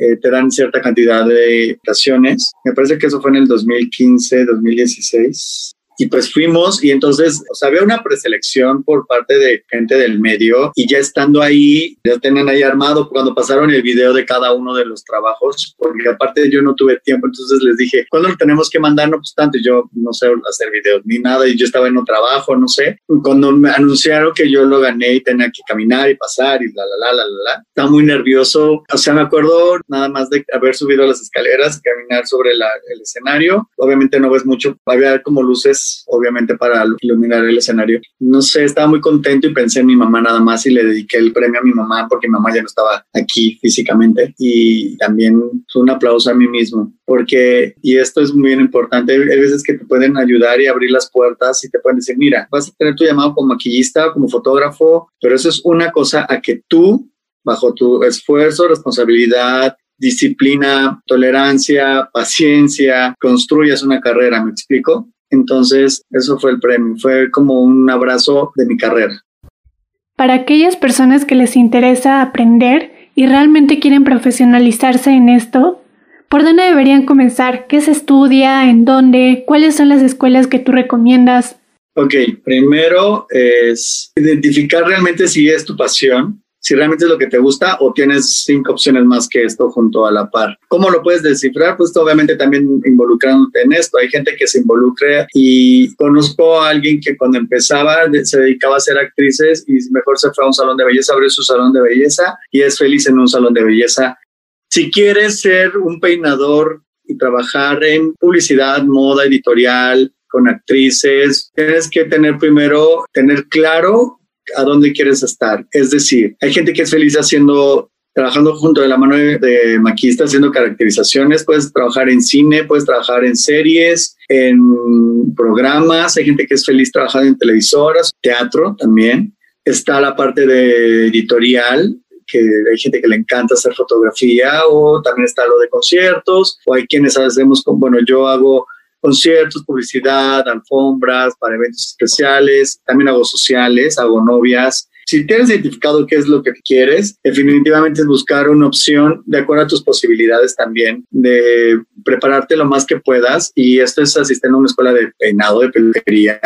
Speaker 2: eh, te dan cierta cantidad de estaciones. Me parece que eso fue en el 2015, 2016 y pues fuimos y entonces, o sea, había una preselección por parte de gente del medio y ya estando ahí, ya tenían ahí armado cuando pasaron el video de cada uno de los trabajos, porque aparte yo no tuve tiempo, entonces les dije, ¿cuándo lo tenemos que mandar? No, pues tanto, yo no sé hacer videos ni nada y yo estaba en un trabajo, no sé. Cuando me anunciaron que yo lo gané y tenía que caminar y pasar y la, la, la, la, la, la, estaba muy nervioso. O sea, me acuerdo nada más de haber subido las escaleras, caminar sobre la, el escenario. Obviamente no ves mucho, había como luces obviamente, para iluminar el escenario. No sé, estaba muy contento y pensé en mi mamá nada más y le dediqué el premio a mi mamá porque mi mamá ya no estaba aquí físicamente. Y también un aplauso a mí mismo, porque, y esto es muy importante, hay veces que te pueden ayudar y abrir las puertas y te pueden decir, mira, vas a tener tu llamado como maquillista, como fotógrafo, pero eso es una cosa a que tú, bajo tu esfuerzo, responsabilidad, disciplina, tolerancia, paciencia, construyas una carrera, ¿me explico? Entonces, eso fue el premio, fue como un abrazo de mi carrera.
Speaker 1: Para aquellas personas que les interesa aprender y realmente quieren profesionalizarse en esto, ¿por dónde deberían comenzar? ¿Qué se estudia? ¿En dónde? ¿Cuáles son las escuelas que tú recomiendas?
Speaker 2: Ok, primero es identificar realmente si es tu pasión si realmente es lo que te gusta o tienes cinco opciones más que esto junto a la par. ¿Cómo lo puedes descifrar? Pues obviamente también involucrándote en esto. Hay gente que se involucre y conozco a alguien que cuando empezaba se dedicaba a ser actrices y mejor se fue a un salón de belleza, abrió su salón de belleza y es feliz en un salón de belleza. Si quieres ser un peinador y trabajar en publicidad, moda, editorial, con actrices, tienes que tener primero, tener claro a dónde quieres estar. Es decir, hay gente que es feliz haciendo trabajando junto de la mano de, maquistas, haciendo caracterizaciones, puedes trabajar en cine, puedes trabajar en series, en programas, hay gente que es feliz trabajando en televisoras, teatro también. Está la parte de editorial, que hay gente que le encanta hacer fotografía, o también está lo de conciertos, o hay quienes hacemos, bueno, yo hago conciertos, publicidad, alfombras para eventos especiales, también hago sociales, hago novias, si tienes identificado qué es lo que quieres, definitivamente es buscar una opción de acuerdo a tus posibilidades también, de prepararte lo más que puedas. Y esto es asistiendo a una escuela de peinado, de peluquería.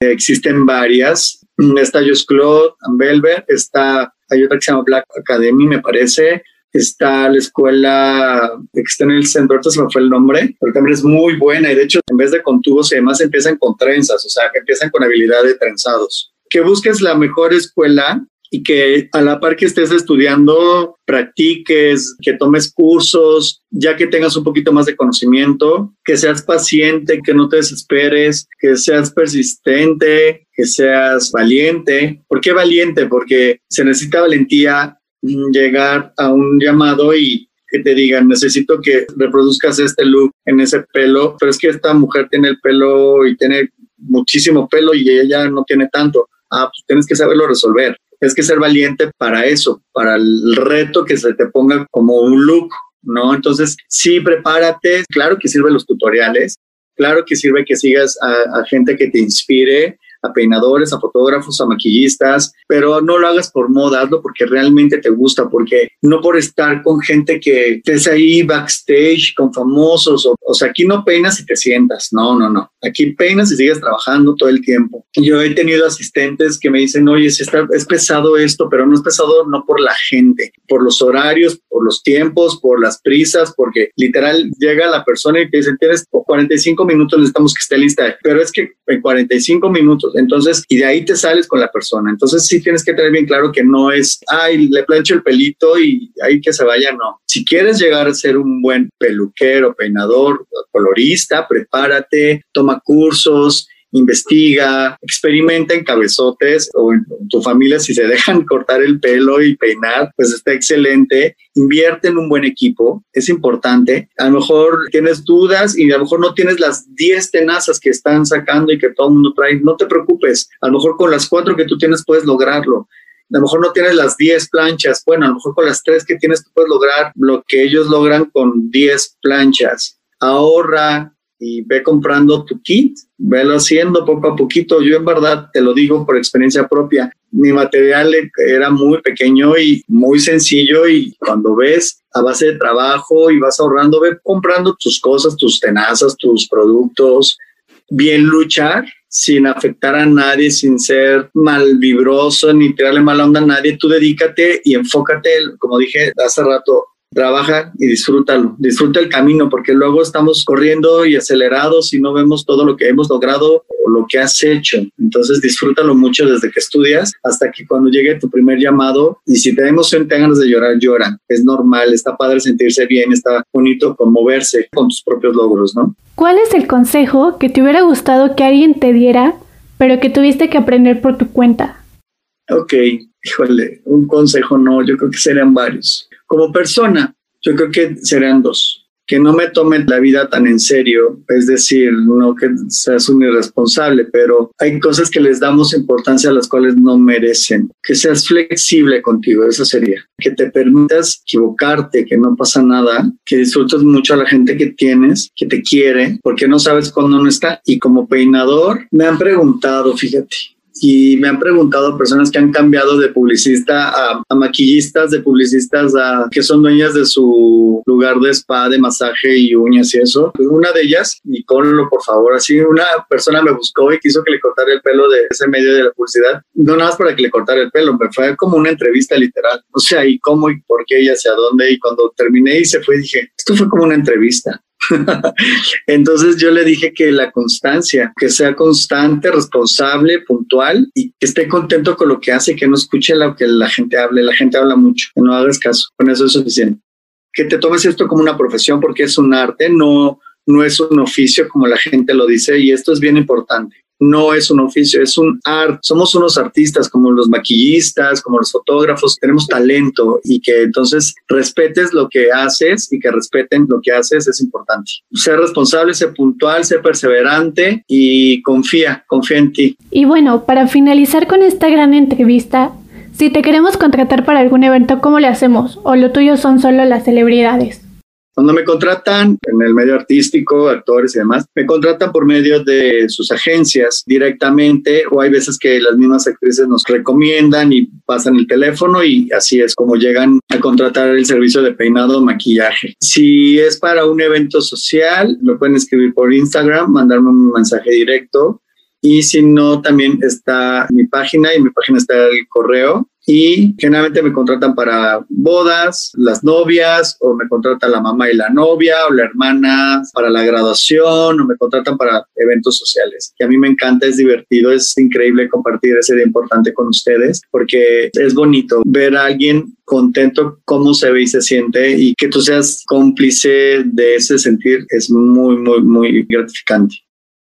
Speaker 2: Existen varias. Está Just Claude, Velvet, está, hay otra que se llama Black Academy, me parece está la escuela que está en el centro, ahorita se me fue el nombre, pero también es muy buena y de hecho en vez de con tubos y demás empiezan con trenzas, o sea, que empiezan con habilidad de trenzados que busques la mejor escuela y que a la par que estés estudiando, practiques, que tomes cursos, ya que tengas un poquito más de conocimiento, que seas paciente, que no te desesperes, que seas persistente, que seas valiente. ¿Por qué valiente? Porque se necesita valentía llegar a un llamado y que te digan, necesito que reproduzcas este look en ese pelo, pero es que esta mujer tiene el pelo y tiene muchísimo pelo y ella no tiene tanto Ah, pues tienes que saberlo resolver. Tienes que ser valiente para eso, para el reto que se te ponga como un look, ¿no? Entonces, sí, prepárate. Claro que sirven los tutoriales. Claro que sirve que sigas a gente que te inspire, a peinadores, a fotógrafos, a maquillistas, pero no lo hagas por moda, hazlo porque realmente te gusta, porque no por estar con gente que estés ahí backstage con famosos, o, sea, aquí no peinas y te sientas, no, no, no, aquí peinas y sigues trabajando todo el tiempo. Yo he tenido asistentes que me dicen, oye, si está, es pesado esto, pero no es pesado no por la gente, por los horarios, por los tiempos, por las prisas, porque literal llega la persona y te dice, tienes 45 minutos, necesitamos que esté lista, pero es que en 45 minutos entonces, y de ahí te sales con la persona. Entonces, sí tienes que tener bien claro que no es, ay, le plancho el pelito y ahí que se vaya, no. Si quieres llegar a ser un buen peluquero, peinador, colorista, prepárate, toma cursos, investiga, experimenta en cabezotes o en tu familia si se dejan *laughs* cortar el pelo y peinar, pues está excelente. Invierte en un buen equipo, es importante. A lo mejor tienes dudas y a lo mejor no tienes las 10 tenazas que están sacando y que todo el mundo trae. No te preocupes, a lo mejor con las cuatro que tú tienes puedes lograrlo a lo mejor no tienes las 10 planchas, bueno, a lo mejor con las tres que tienes tú puedes lograr lo que ellos logran con 10 planchas. Ahorra, y ve comprando tu kit, velo haciendo poco a poquito. Yo en verdad te lo digo por experiencia propia, mi material era muy pequeño y muy sencillo y cuando ves a base de trabajo y vas ahorrando, ve comprando tus cosas, tus tenazas, tus productos, bien luchar sin afectar a nadie, sin ser mal vibroso ni tirarle mala onda a nadie, tú dedícate y enfócate, como dije hace rato, trabaja y disfrútalo, disfruta el camino, porque luego estamos corriendo y acelerados y no vemos todo lo que hemos logrado o lo que has hecho. Entonces disfrútalo mucho desde que estudias hasta que cuando llegue tu primer llamado y si te emoción, te ganas de llorar, lloran. Es normal, está padre sentirse bien, está bonito conmoverse con tus propios logros, ¿no?
Speaker 1: ¿Cuál es el consejo que te hubiera gustado que alguien te diera, pero que tuviste que aprender por tu cuenta?
Speaker 2: Ok, híjole, un consejo no, yo creo que serían varios. Como persona, yo creo que serían dos. Que no me tome la vida tan en serio, es decir, no que seas un irresponsable, pero hay cosas que les damos importancia a las cuales no merecen. Que seas flexible contigo, eso sería. Que te permitas equivocarte, que no pasa nada, que disfrutes mucho a la gente que tienes, que te quiere, porque no sabes cuándo no está. Y como peinador, me han preguntado, fíjate, y me han preguntado personas que han cambiado de publicista a, maquillistas, de publicistas a que son dueñas de su lugar de spa, de masaje y uñas y eso. Una de ellas, Nicolo, por favor, así una persona me buscó y quiso que le cortara el pelo de ese medio de la publicidad. No nada más para que le cortara el pelo, me fue como una entrevista literal. O sea, y cómo y por qué y hacia dónde. Y cuando terminé y se fue, dije, esto fue como una entrevista. *laughs* Entonces yo le dije que la constancia, que sea constante, responsable, puntual y que esté contento con lo que hace, que no escuche lo que la gente hable. La gente habla mucho, que no hagas caso. Con eso es suficiente. Que te tomes esto como una profesión porque es un arte, no, no es un oficio como la gente lo dice y esto es bien importante. No es un oficio, es un arte. Somos unos artistas como los maquillistas, como los fotógrafos, tenemos talento y que entonces respetes lo que haces y que respeten lo que haces es importante. Ser responsable, ser puntual, ser perseverante y confía, confía en ti.
Speaker 1: Y bueno, para finalizar con esta gran entrevista, si te queremos contratar para algún evento, ¿cómo le hacemos? ¿O lo tuyo son solo las celebridades?
Speaker 2: Cuando me contratan en el medio artístico, actores y demás, me contratan por medio de sus agencias directamente o hay veces que las mismas actrices nos recomiendan y pasan el teléfono y así es como llegan a contratar el servicio de peinado o maquillaje. Si es para un evento social, me pueden escribir por Instagram, mandarme un mensaje directo y si no, también está mi página y mi página está el correo y generalmente me contratan para bodas, las novias, o me contratan la mamá y la novia, o la hermana para la graduación, o me contratan para eventos sociales. Que a mí me encanta, es divertido, es increíble compartir ese día importante con ustedes, porque es bonito ver a alguien contento cómo se ve y se siente y que tú seas cómplice de ese sentir es muy, muy, muy gratificante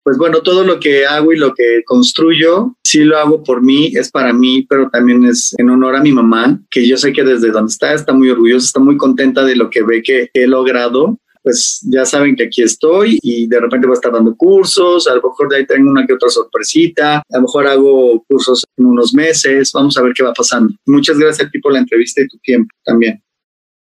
Speaker 2: pues bueno, todo lo que hago y lo que construyo, sí lo hago por mí, es para mí, pero también es en honor a mi mamá, que yo sé que desde donde está está muy orgullosa, está muy contenta de lo que ve que he logrado pues ya saben que aquí estoy y de repente voy a estar dando cursos, a lo mejor de ahí tengo una que otra sorpresita, a lo mejor hago cursos en unos meses, vamos a ver qué va pasando. Muchas gracias a ti por la entrevista y tu tiempo también.